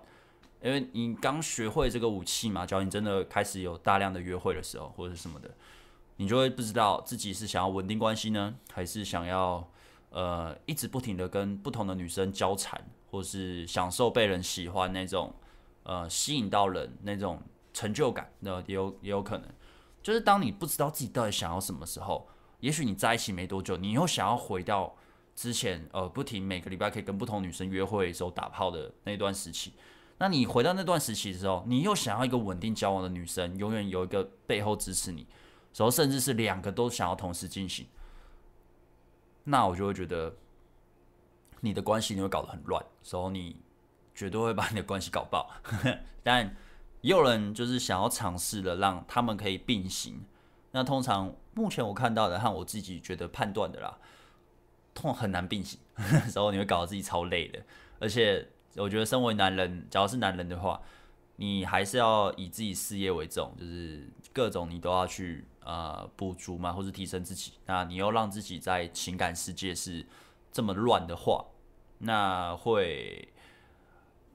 因为你刚学会这个武器嘛。假如你真的开始有大量的约会的时候，或者是什么的，你就会不知道自己是想要稳定关系呢，还是想要呃一直不停的跟不同的女生交缠，或是享受被人喜欢那种呃吸引到人那种。成就感，那也有也有可能，就是当你不知道自己到底想要什么时候，也许你在一起没多久，你又想要回到之前，呃，不停每个礼拜可以跟不同女生约会的时候打炮的那段时期。那你回到那段时期的时候，你又想要一个稳定交往的女生，永远有一个背后支持你，时候甚至是两个都想要同时进行，那我就会觉得你的关系你会搞得很乱，时候你绝对会把你的关系搞爆，但。也有人就是想要尝试的，让他们可以并行。那通常目前我看到的和我自己觉得判断的啦，通很难并行，然后你会搞得自己超累的。而且我觉得身为男人，假如是男人的话，你还是要以自己事业为重，就是各种你都要去呃补足嘛，或是提升自己。那你又让自己在情感世界是这么乱的话，那会。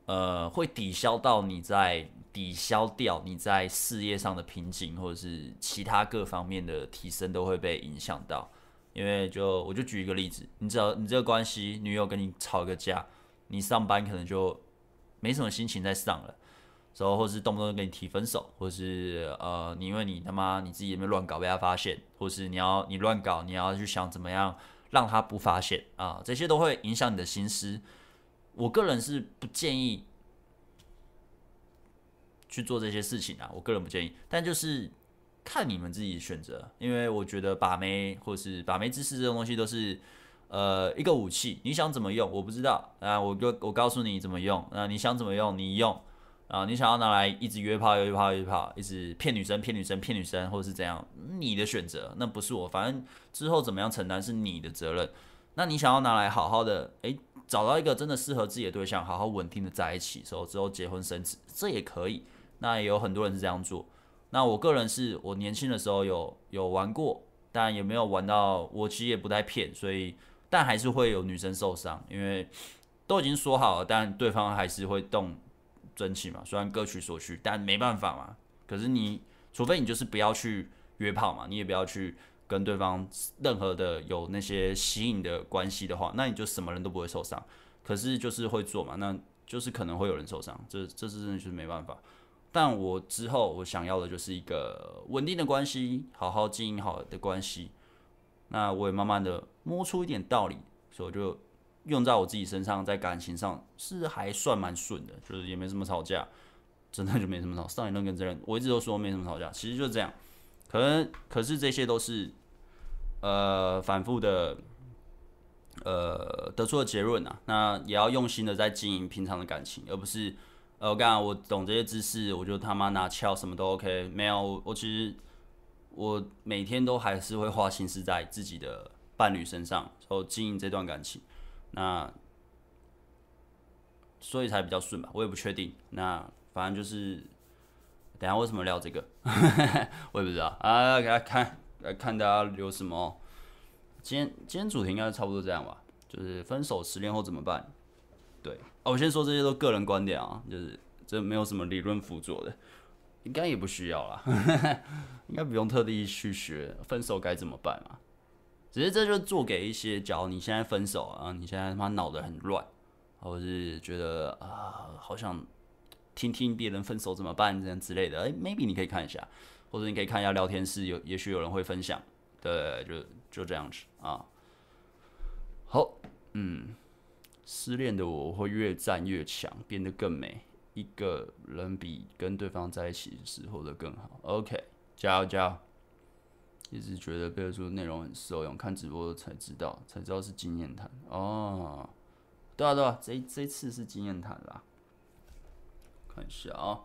呃，会抵消到你在抵消掉你在事业上的瓶颈，或者是其他各方面的提升都会被影响到。因为就我就举一个例子，你只要你这个关系，女友跟你吵个架，你上班可能就没什么心情再上了。然后，或是动不动跟你提分手，或是呃，你因为你他妈你自己也没有乱搞被他发现，或是你要你乱搞，你要去想怎么样让他不发现啊，这些都会影响你的心思。我个人是不建议去做这些事情啊，我个人不建议，但就是看你们自己选择，因为我觉得把妹或是把妹知识这种东西都是呃一个武器，你想怎么用我不知道啊，我就我告诉你怎么用，那你想怎么用你用。啊，你想要拿来一直约炮、约炮、约炮，一直骗女生、骗女生、骗女生，或者是怎样？你的选择，那不是我。反正之后怎么样承担是你的责任。那你想要拿来好好的，诶，找到一个真的适合自己的对象，好好稳定的在一起，之后之后结婚生子，这也可以。那也有很多人是这样做。那我个人是我年轻的时候有有玩过，但也没有玩到，我其实也不太骗，所以但还是会有女生受伤，因为都已经说好了，但对方还是会动。真气嘛，虽然各取所需，但没办法嘛。可是你，除非你就是不要去约炮嘛，你也不要去跟对方任何的有那些吸引的关系的话，那你就什么人都不会受伤。可是就是会做嘛，那就是可能会有人受伤，这这是真的就是没办法。但我之后我想要的就是一个稳定的关系，好好经营好的关系。那我也慢慢的摸出一点道理，所以我就。用在我自己身上，在感情上是还算蛮顺的，就是也没什么吵架，真的就没什么吵。上一任跟这任，我一直都说没什么吵架，其实就是这样。可能可是这些都是呃反复的呃得出的结论啊。那也要用心的在经营平常的感情，而不是呃我刚刚我懂这些知识，我就他妈拿翘什么都 OK。没有，我其实我每天都还是会花心思在自己的伴侣身上，然后经营这段感情。那所以才比较顺吧，我也不确定。那反正就是，等下为什么聊这个，我也不知道啊。给大家看，来看大家留什么。今天今天主题应该差不多这样吧，就是分手失恋后怎么办？对，啊，我先说这些都个人观点啊，就是这没有什么理论辅佐的，应该也不需要啦，应该不用特地去学分手该怎么办嘛。只是这就做给一些，假如你现在分手啊，你现在他妈脑子很乱，或者是觉得啊，好想听听别人分手怎么办这样之类的，哎，maybe 你可以看一下，或者你可以看一下聊天室，有也许有人会分享，对，就就这样子啊。好，嗯，失恋的我会越战越强，变得更美，一个人比跟对方在一起时活得更好。OK，加油加油！一直觉得贝克书内容很受用，看直播才知道，才知道是经验谈哦。对啊对啊，这这次是经验谈啦。看一下啊，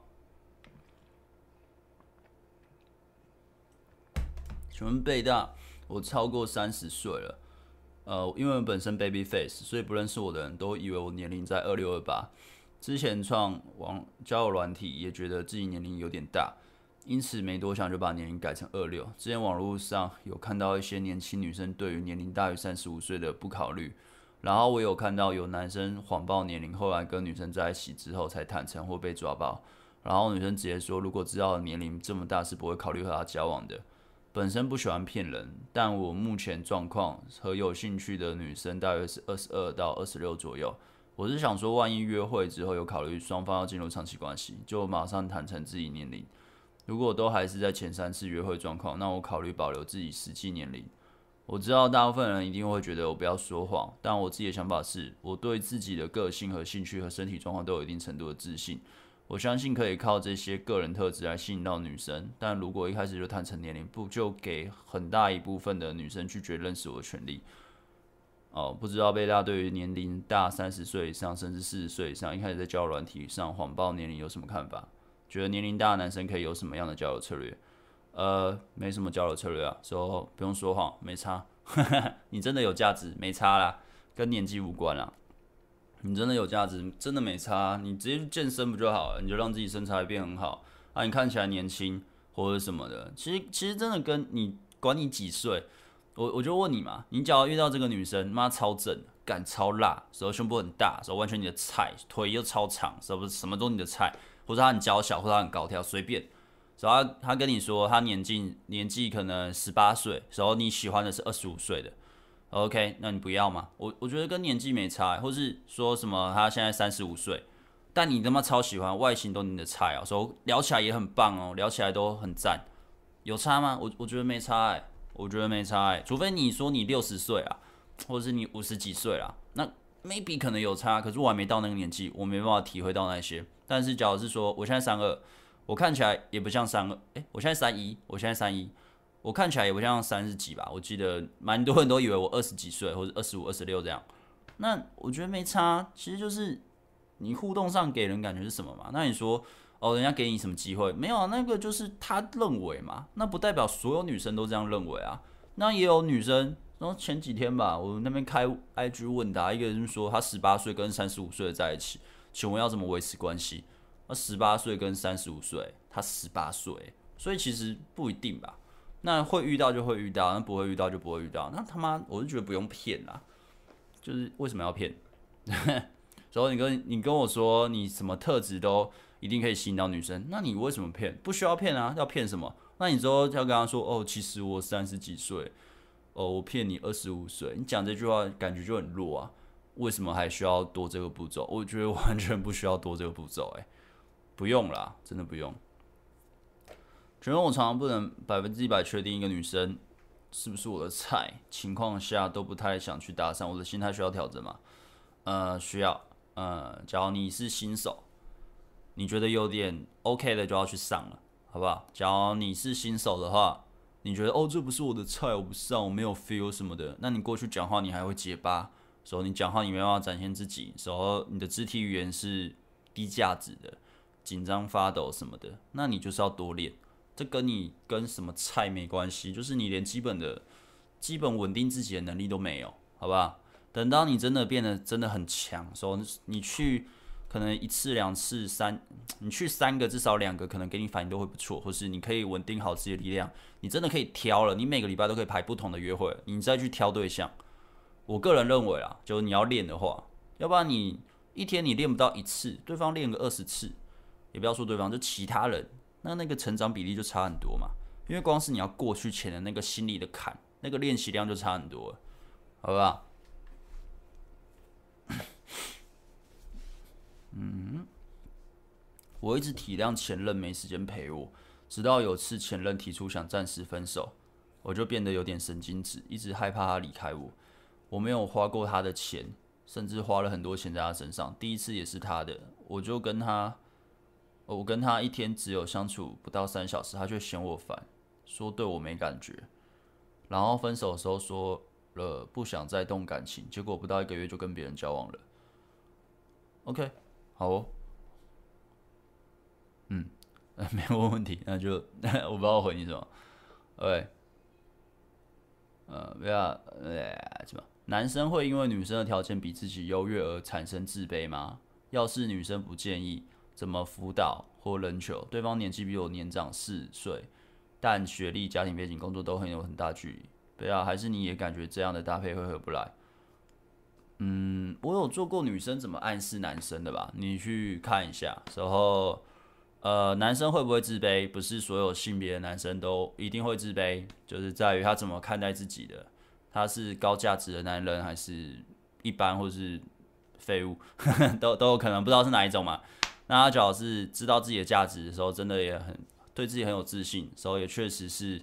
请问贝大，我超过三十岁了，呃，因为我本身 baby face，所以不认识我的人都以为我年龄在二六二八。之前创网交友软体，也觉得自己年龄有点大。因此没多想就把年龄改成二六。之前网络上有看到一些年轻女生对于年龄大于三十五岁的不考虑，然后我有看到有男生谎报年龄，后来跟女生在一起之后才坦诚或被抓包，然后女生直接说如果知道年龄这么大是不会考虑和他交往的。本身不喜欢骗人，但我目前状况和有兴趣的女生大约是二十二到二十六左右。我是想说，万一约会之后有考虑双方要进入长期关系，就马上坦诚自己年龄。如果都还是在前三次约会状况，那我考虑保留自己实际年龄。我知道大部分人一定会觉得我不要说谎，但我自己的想法是，我对自己的个性和兴趣和身体状况都有一定程度的自信。我相信可以靠这些个人特质来吸引到女生。但如果一开始就坦诚年龄，不就给很大一部分的女生拒绝认识我的权利？哦，不知道贝大对于年龄大三十岁以上，甚至四十岁以上，一开始在交友软体上谎报年龄有什么看法？觉得年龄大的男生可以有什么样的交友策略？呃，没什么交友策略啊，说不用说谎，没差。你真的有价值，没差啦，跟年纪无关啦。你真的有价值，真的没差。你直接去健身不就好了？你就让自己身材变很好啊，你看起来年轻或者什么的。其实其实真的跟你管你几岁，我我就问你嘛，你只要遇到这个女生，妈超正，干超辣，时候胸部很大，时候完全你的菜，腿又超长，是不是什么都你的菜？或者她很娇小，或者她很高挑，随便。只要她，跟你说她年纪年纪可能十八岁，时候你喜欢的是二十五岁的，OK，那你不要吗？我我觉得跟年纪没差，或是说什么她现在三十五岁，但你他妈超喜欢，外形都你的菜啊，说聊起来也很棒哦，聊起来都很赞，有差吗？我我觉得没差哎、我觉得没差哎、欸，除非你说你六十岁啊，或者是你五十几岁啦，那 maybe 可能有差，可是我还没到那个年纪，我没办法体会到那些。但是假如是说我现在三二，我看起来也不像三二，诶，我现在三一，我现在三一，我看起来也不像三十几吧？我记得蛮多人都以为我二十几岁或者二十五、二十六这样，那我觉得没差，其实就是。你互动上给人感觉是什么嘛？那你说哦，人家给你什么机会？没有啊，那个就是他认为嘛，那不代表所有女生都这样认为啊。那也有女生，然后前几天吧，我那边开 IG 问答，一个人说他十八岁跟三十五岁在一起，请问要怎么维持关系？那十八岁跟三十五岁，他十八岁，所以其实不一定吧。那会遇到就会遇到，那不会遇到就不会遇到。那他妈，我就觉得不用骗啦，就是为什么要骗？所以你跟你跟我说你什么特质都一定可以吸引到女生，那你为什么骗？不需要骗啊，要骗什么？那你之后要跟他说哦，其实我三十几岁，哦，我骗你二十五岁，你讲这句话感觉就很弱啊。为什么还需要多这个步骤？我觉得完全不需要多这个步骤，哎，不用啦，真的不用。请问我常常不能百分之一百确定一个女生是不是我的菜，情况下都不太想去搭讪，我的心态需要调整吗？呃，需要。嗯，假如你是新手，你觉得有点 OK 的就要去上了，好不好？假如你是新手的话，你觉得哦，这不是我的菜，我不上，我没有 feel 什么的，那你过去讲话你还会结巴，时候你讲话你没办法展现自己，时候你的肢体语言是低价值的，紧张发抖什么的，那你就是要多练。这跟你跟什么菜没关系，就是你连基本的、基本稳定自己的能力都没有，好不好？等到你真的变得真的很强，说你去可能一次两次三，你去三个至少两个，可能给你反应都会不错，或是你可以稳定好自己的力量，你真的可以挑了，你每个礼拜都可以排不同的约会，你再去挑对象。我个人认为啊，就是你要练的话，要不然你一天你练不到一次，对方练个二十次，也不要说对方，就其他人，那那个成长比例就差很多嘛，因为光是你要过去前的那个心理的坎，那个练习量就差很多，好不好？嗯，我一直体谅前任没时间陪我，直到有次前任提出想暂时分手，我就变得有点神经质，一直害怕他离开我。我没有花过他的钱，甚至花了很多钱在他身上。第一次也是他的，我就跟他，我跟他一天只有相处不到三小时，他却嫌我烦，说对我没感觉。然后分手的时候说了不想再动感情，结果不到一个月就跟别人交往了。OK。好哦，嗯，没有问问题，那就 我不知道回你什么。OK，呃，不要，呃，什么？男生会因为女生的条件比自己优越而产生自卑吗？要是女生不建议，怎么辅导或人求？对方年纪比我年长四岁，但学历、家庭背景、工作都很有很大距离。不要，还是你也感觉这样的搭配会合不来？嗯，我有做过女生怎么暗示男生的吧？你去看一下。然后，呃，男生会不会自卑？不是所有性别的男生都一定会自卑，就是在于他怎么看待自己的。他是高价值的男人，还是一般，或是废物，都都有可能，不知道是哪一种嘛。那他只要是知道自己的价值的时候，真的也很对自己很有自信，时候也确实是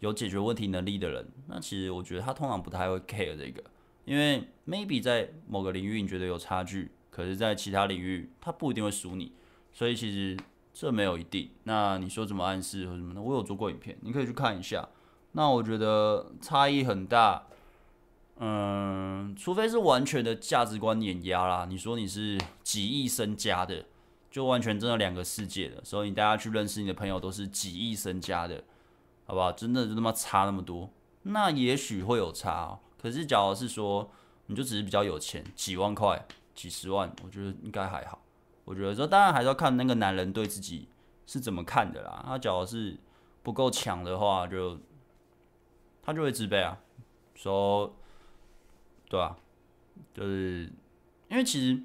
有解决问题能力的人。那其实我觉得他通常不太会 care 这个。因为 maybe 在某个领域你觉得有差距，可是，在其他领域他不一定会输你，所以其实这没有一定。那你说怎么暗示或什么的？我有做过影片，你可以去看一下。那我觉得差异很大，嗯，除非是完全的价值观碾压啦。你说你是几亿身家的，就完全真的两个世界的，所以你大家去认识你的朋友都是几亿身家的，好不好？真的就他妈差那么多，那也许会有差哦。可是，假如是说，你就只是比较有钱，几万块、几十万，我觉得应该还好。我觉得说，当然还是要看那个男人对自己是怎么看的啦。他假如是不够强的话，就他就会自卑啊。说，对啊，就是因为其实，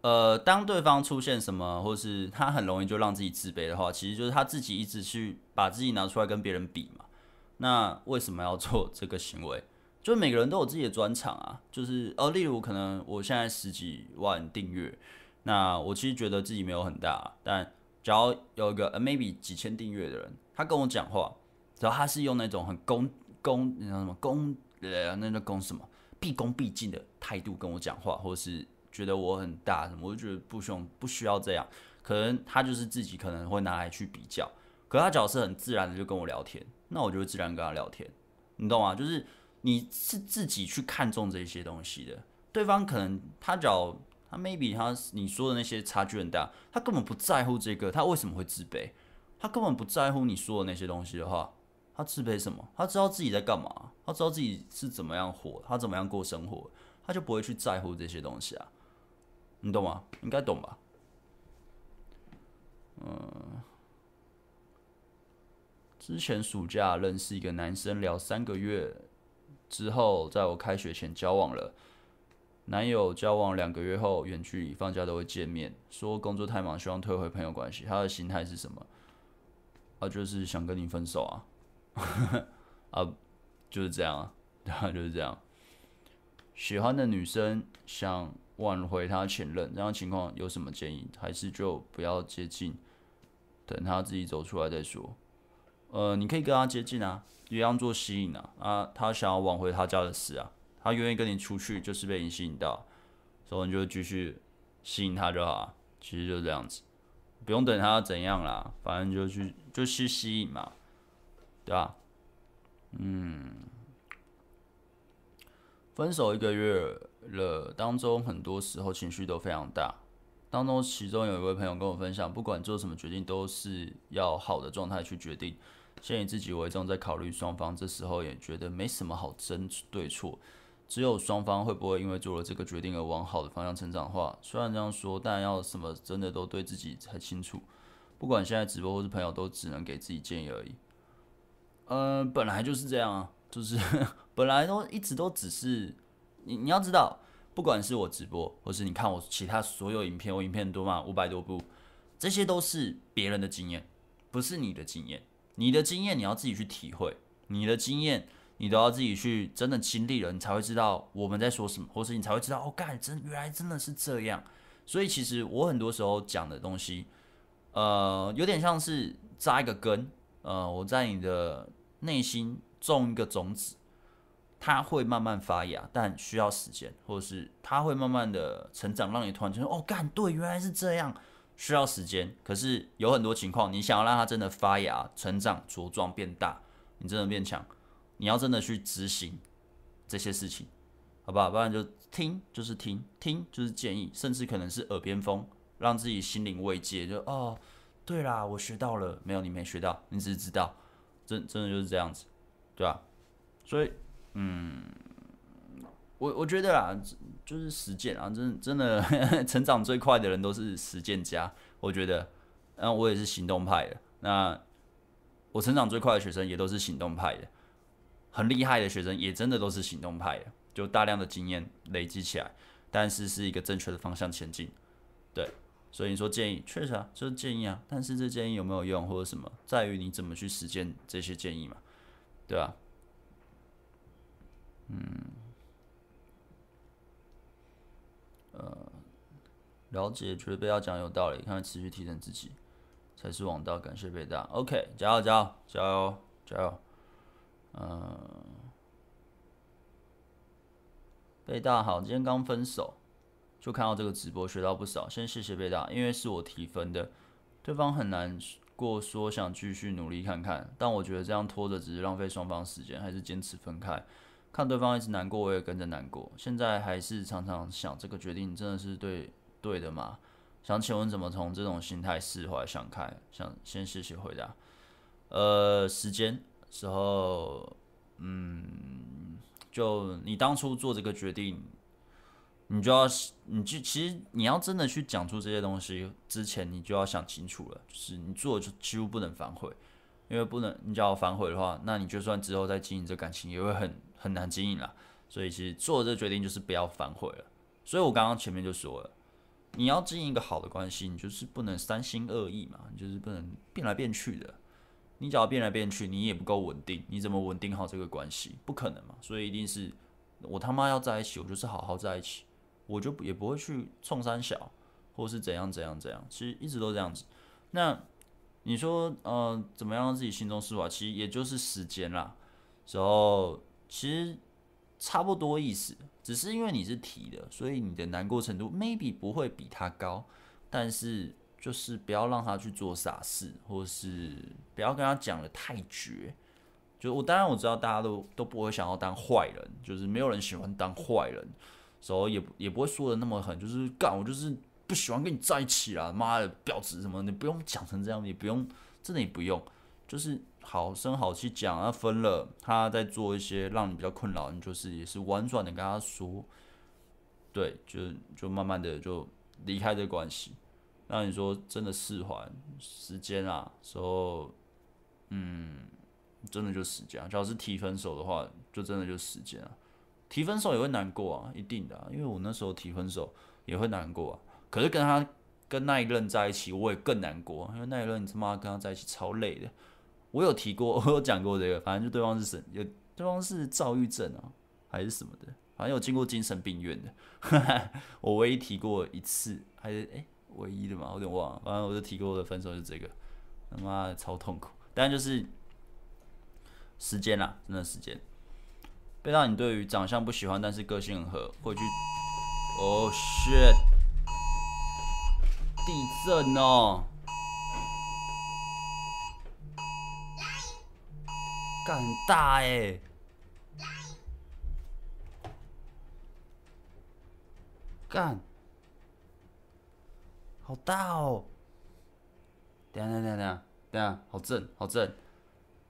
呃，当对方出现什么，或是他很容易就让自己自卑的话，其实就是他自己一直去把自己拿出来跟别人比嘛。那为什么要做这个行为？就每个人都有自己的专长啊，就是呃，例如可能我现在十几万订阅，那我其实觉得自己没有很大，但只要有一个呃 maybe 几千订阅的人，他跟我讲话，只要他是用那种很恭恭，你知道什么恭呃，那那恭什么，毕恭毕敬的态度跟我讲话，或是觉得我很大什么，我就觉得不需要不需要这样，可能他就是自己可能会拿来去比较，可他角色很自然的就跟我聊天，那我就会自然跟他聊天，你懂吗？就是。你是自己去看重这些东西的，对方可能他找他 maybe 他你说的那些差距很大，他根本不在乎这个，他为什么会自卑？他根本不在乎你说的那些东西的话，他自卑什么？他知道自己在干嘛，他知道自己是怎么样活，他怎么样过生活，他就不会去在乎这些东西啊，你懂吗？应该懂吧？嗯，之前暑假认识一个男生，聊三个月。之后，在我开学前交往了，男友交往两个月后远距离，放假都会见面，说工作太忙，希望退回朋友关系。他的心态是什么？啊，就是想跟你分手啊，啊，就是这样啊，啊，就是这样。喜欢的女生想挽回他前任，这样情况有什么建议？还是就不要接近，等他自己走出来再说。呃，你可以跟他接近啊，一样做吸引啊啊，他想要挽回他家的事啊，他愿意跟你出去，就是被你吸引到，所以你就继续吸引他就好啊，其实就是这样子，不用等他怎样啦，反正就去就去吸引嘛，对吧？嗯，分手一个月了，当中很多时候情绪都非常大，当中其中有一位朋友跟我分享，不管做什么决定，都是要好的状态去决定。先以自己为重，再考虑双方。这时候也觉得没什么好争对错，只有双方会不会因为做了这个决定而往好的方向成长的话。虽然这样说，但要什么真的都对自己才清楚。不管现在直播或是朋友，都只能给自己建议而已。嗯、呃，本来就是这样啊，就是 本来都一直都只是你你要知道，不管是我直播，或是你看我其他所有影片，我影片多嘛，五百多部，这些都是别人的经验，不是你的经验。你的经验你要自己去体会，你的经验你都要自己去真的经历了，你才会知道我们在说什么，或是你才会知道哦，干真原来真的是这样。所以其实我很多时候讲的东西，呃，有点像是扎一个根，呃，我在你的内心种一个种子，它会慢慢发芽，但需要时间，或者是它会慢慢的成长，让你突然觉得哦，干对，原来是这样。需要时间，可是有很多情况，你想要让它真的发芽、成长、茁壮、变大，你真的变强，你要真的去执行这些事情，好不好？不然就听，就是听，听就是建议，甚至可能是耳边风，让自己心灵慰藉。就哦，对啦，我学到了，没有你没学到，你只是知道，真真的就是这样子，对吧？所以，嗯。我我觉得啦，就是实践啊，真真的 成长最快的人都是实践家。我觉得，嗯，我也是行动派的。那我成长最快的学生也都是行动派的，很厉害的学生也真的都是行动派的，就大量的经验累积起来，但是是一个正确的方向前进。对，所以你说建议，确实啊，就是建议啊，但是这建议有没有用或者什么，在于你怎么去实践这些建议嘛，对吧？嗯。呃，了解，觉得贝大讲有道理，看看持续提升自己才是王道。感谢贝大，OK，加油加油加油加油！嗯，贝大好，今天刚分手，就看到这个直播，学到不少。先谢谢贝大，因为是我提分的，对方很难过，说想继续努力看看，但我觉得这样拖着只是浪费双方时间，还是坚持分开。看对方一直难过，我也跟着难过。现在还是常常想，这个决定真的是对对的吗？想请问怎么从这种心态释怀、想开？想先谢谢回答。呃，时间时候，嗯，就你当初做这个决定，你就要，你就其实你要真的去讲出这些东西之前，你就要想清楚了，就是你做就几乎不能反悔。因为不能，你只要反悔的话，那你就算之后再经营这感情，也会很很难经营了。所以其实做这个决定就是不要反悔了。所以我刚刚前面就说了，你要经营一个好的关系，你就是不能三心二意嘛，你就是不能变来变去的。你只要变来变去，你也不够稳定，你怎么稳定好这个关系？不可能嘛，所以一定是我他妈要在一起，我就是好好在一起，我就也不会去冲三小，或是怎样怎样怎样，其实一直都这样子。那你说，呃，怎么样让自己心中释怀？其实也就是时间啦，然后其实差不多意思，只是因为你是提的，所以你的难过程度 maybe 不会比他高，但是。就是不要让他去做傻事，或是不要跟他讲的太绝。就我当然我知道大家都都不会想要当坏人，就是没有人喜欢当坏人，所以也也不会说的那么狠，就是干我就是不喜欢跟你在一起啦，妈的婊子什么，你不用讲成这样，你不用真的也不用，就是好声好气讲，啊分了，他在做一些让你比较困扰，你就是也是婉转的跟他说，对，就就慢慢的就离开这关系。那你说真的释怀时间啊？说，嗯，真的就时间啊。假如是提分手的话，就真的就时间啊。提分手也会难过啊，一定的啊。因为我那时候提分手也会难过啊。可是跟他跟那一任在一起，我也更难过，因为那一任你他妈跟他在一起超累的。我有提过，我有讲过这个，反正就对方是神，有对方是躁郁症啊，还是什么的，反正有进过精神病院的。我唯一提过一次，还是哎。唯一的嘛，我有点忘了。反正我就提过的分手是这个，他妈的超痛苦。但就是时间啦，真的时间。贝大，你对于长相不喜欢，但是个性很合，会去。Oh shit！地震哦！干大哎、欸！干！好大哦！等下等下等下等下，好震好震，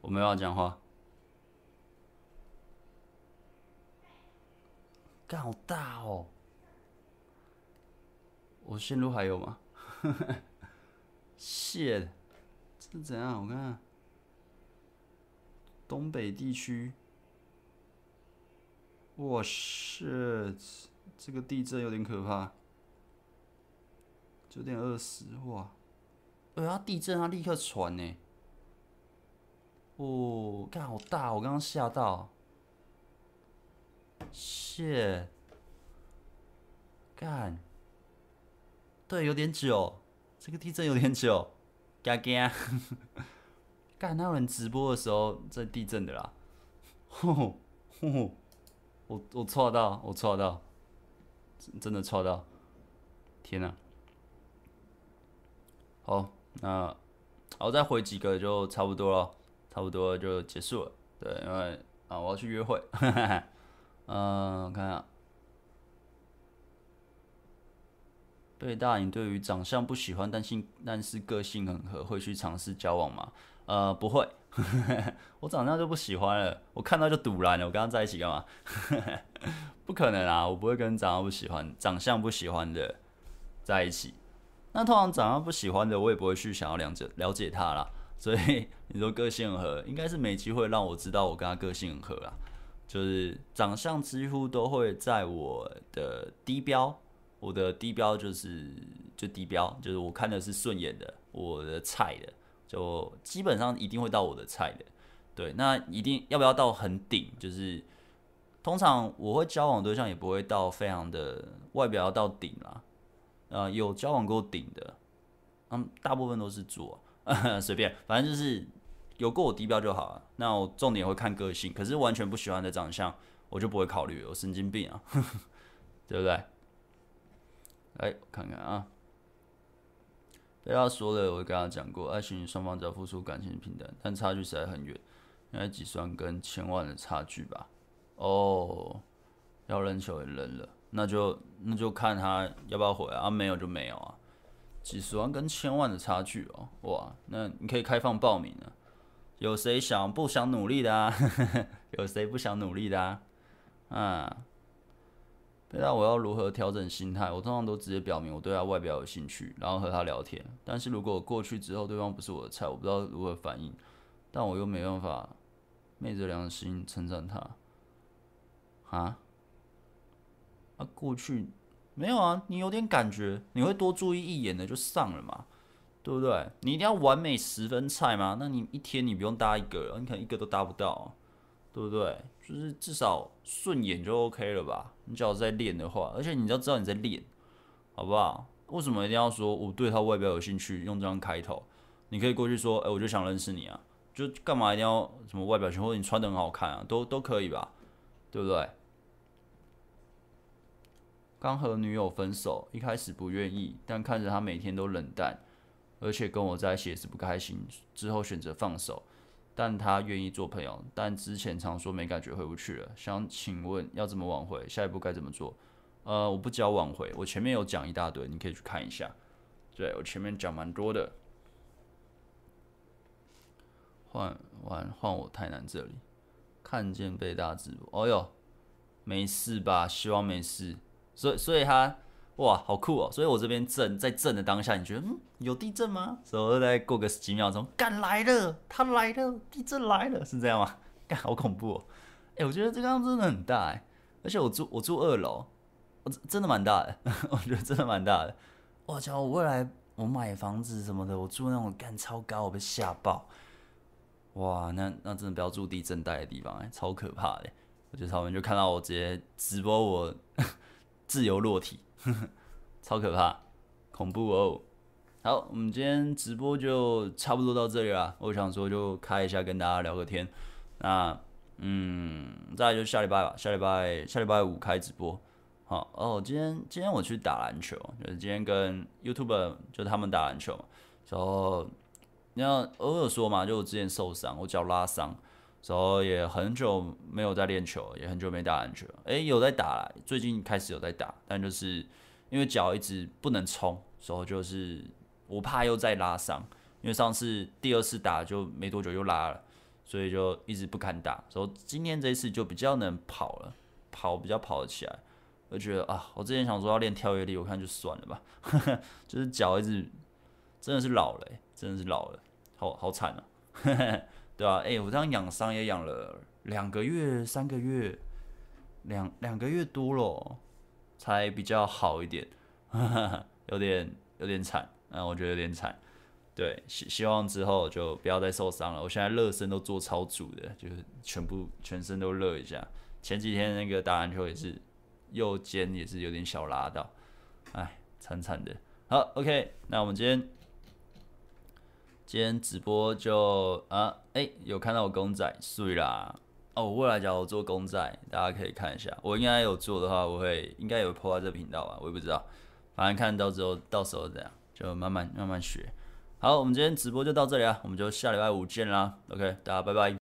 我没办法讲话。干好大哦！我线路还有吗？谢，这怎样？我看看，东北地区，哇是，这个地震有点可怕。九点二十，哇！哎、欸，它地震，它立刻传呢。哦，看好大，我刚刚吓到。谢，干，对，有点久，这个地震有点久，嘎嘎。干，哪有人直播的时候在地震的啦？吼吼！我我错到，我错到，真的错到！天哪！好，那我再回几个就差不多了，差不多就结束了。对，因为啊，我要去约会。嗯，看下，贝大，你对于长相不喜欢，但性但是个性很合，会去尝试交往吗？呃，不会，我长相就不喜欢了，我看到就赌烂了。我跟他在一起干嘛？不可能啊，我不会跟长相不喜欢、长相不喜欢的在一起。那通常长相不喜欢的，我也不会去想要了解了解他啦。所以你说个性很合，应该是没机会让我知道我跟他个性很合啦。就是长相几乎都会在我的低标，我的低标就是就低标，就是我看的是顺眼的，我的菜的，就基本上一定会到我的菜的。对，那一定要不要到很顶？就是通常我会交往对象也不会到非常的外表要到顶啦。呃，有交往过顶的，嗯，大部分都是做 随便，反正就是有过我低标就好了。那我重点会看个性，可是完全不喜欢的长相，我就不会考虑，我神经病啊，对不对？来我看看啊，被他说了，我跟他讲过，爱情双方只要付出，感情平等，但差距实在很远，应该几十万跟千万的差距吧？哦，要扔球也扔了。那就那就看他要不要回啊，啊，没有就没有啊，几十万跟千万的差距哦，哇，那你可以开放报名了，有谁想不想努力的啊？有谁不想努力的啊？啊，那我要如何调整心态？我通常都直接表明我对他外表有兴趣，然后和他聊天。但是如果过去之后对方不是我的菜，我不知道如何反应，但我又没办法昧着良心称赞他，啊？啊过去没有啊，你有点感觉，你会多注意一眼的就上了嘛。对不对？你一定要完美十分菜吗？那你一天你不用搭一个，你可能一个都搭不到，对不对？就是至少顺眼就 OK 了吧？你只要在练的话，而且你要知道你在练，好不好？为什么一定要说我对他外表有兴趣？用这样开头，你可以过去说，哎，我就想认识你啊，就干嘛一定要什么外表型，或者你穿的很好看啊，都都可以吧？对不对？刚和女友分手，一开始不愿意，但看着她每天都冷淡，而且跟我在一起也是不开心，之后选择放手。但他愿意做朋友，但之前常说没感觉回不去了。想请问要怎么挽回？下一步该怎么做？呃，我不教挽回，我前面有讲一大堆，你可以去看一下。对，我前面讲蛮多的。换换换我台南这里，看见被大直播，哦哟，没事吧？希望没事。所以所以他哇，好酷哦！所以我这边震在震的当下，你觉得嗯有地震吗？所以再过个几秒钟，干来了，他来了，地震来了，是这样吗？干好恐怖哦！哎、我觉得这个样子真的很大哎，而且我住我住二楼。我真的蛮大的，我觉得真的蛮大的。我操！我未来我买房子什么的，我住那种干超高，我被吓爆。哇，那那真的不要住地震带的地方，哎，超可怕的。我觉得他们就看到我直接直播我 自由落体，超可怕，恐怖哦。好，我们今天直播就差不多到这里了。我想说就开一下跟大家聊个天。那嗯，再来就下礼拜吧，下礼拜下礼拜五开直播。好哦，今天今天我去打篮球，就是今天跟 YouTube 就他们打篮球嘛，然后你要偶尔说嘛，就我之前受伤，我脚拉伤，然后也很久没有在练球，也很久没打篮球，诶，有在打啦，最近开始有在打，但就是因为脚一直不能冲，所以就是我怕又再拉伤，因为上次第二次打就没多久又拉了，所以就一直不敢打，所以今天这一次就比较能跑了，跑比较跑得起来。我觉得啊，我之前想说要练跳跃力，我看就算了吧，就是脚一直真的是老了，真的是老了，好好惨啊，对？啊？哎，我这样养伤也养了两个月，三个月，两两个月多了，才比较好一点，有点有点惨，嗯，我觉得有点惨。对，希希望之后就不要再受伤了。我现在热身都做超足的，就是全部全身都热一下。前几天那个打篮球也是。右肩也是有点小拉到，哎，惨惨的。好，OK，那我们今天今天直播就啊，哎，有看到我公仔碎啦。哦，我未来假如做公仔，大家可以看一下。我应该有做的话，我会应该有 po 在这频道吧，我也不知道。反正看到之后，到时候怎样就慢慢慢慢学。好，我们今天直播就到这里啊，我们就下礼拜五见啦。OK，大家拜拜。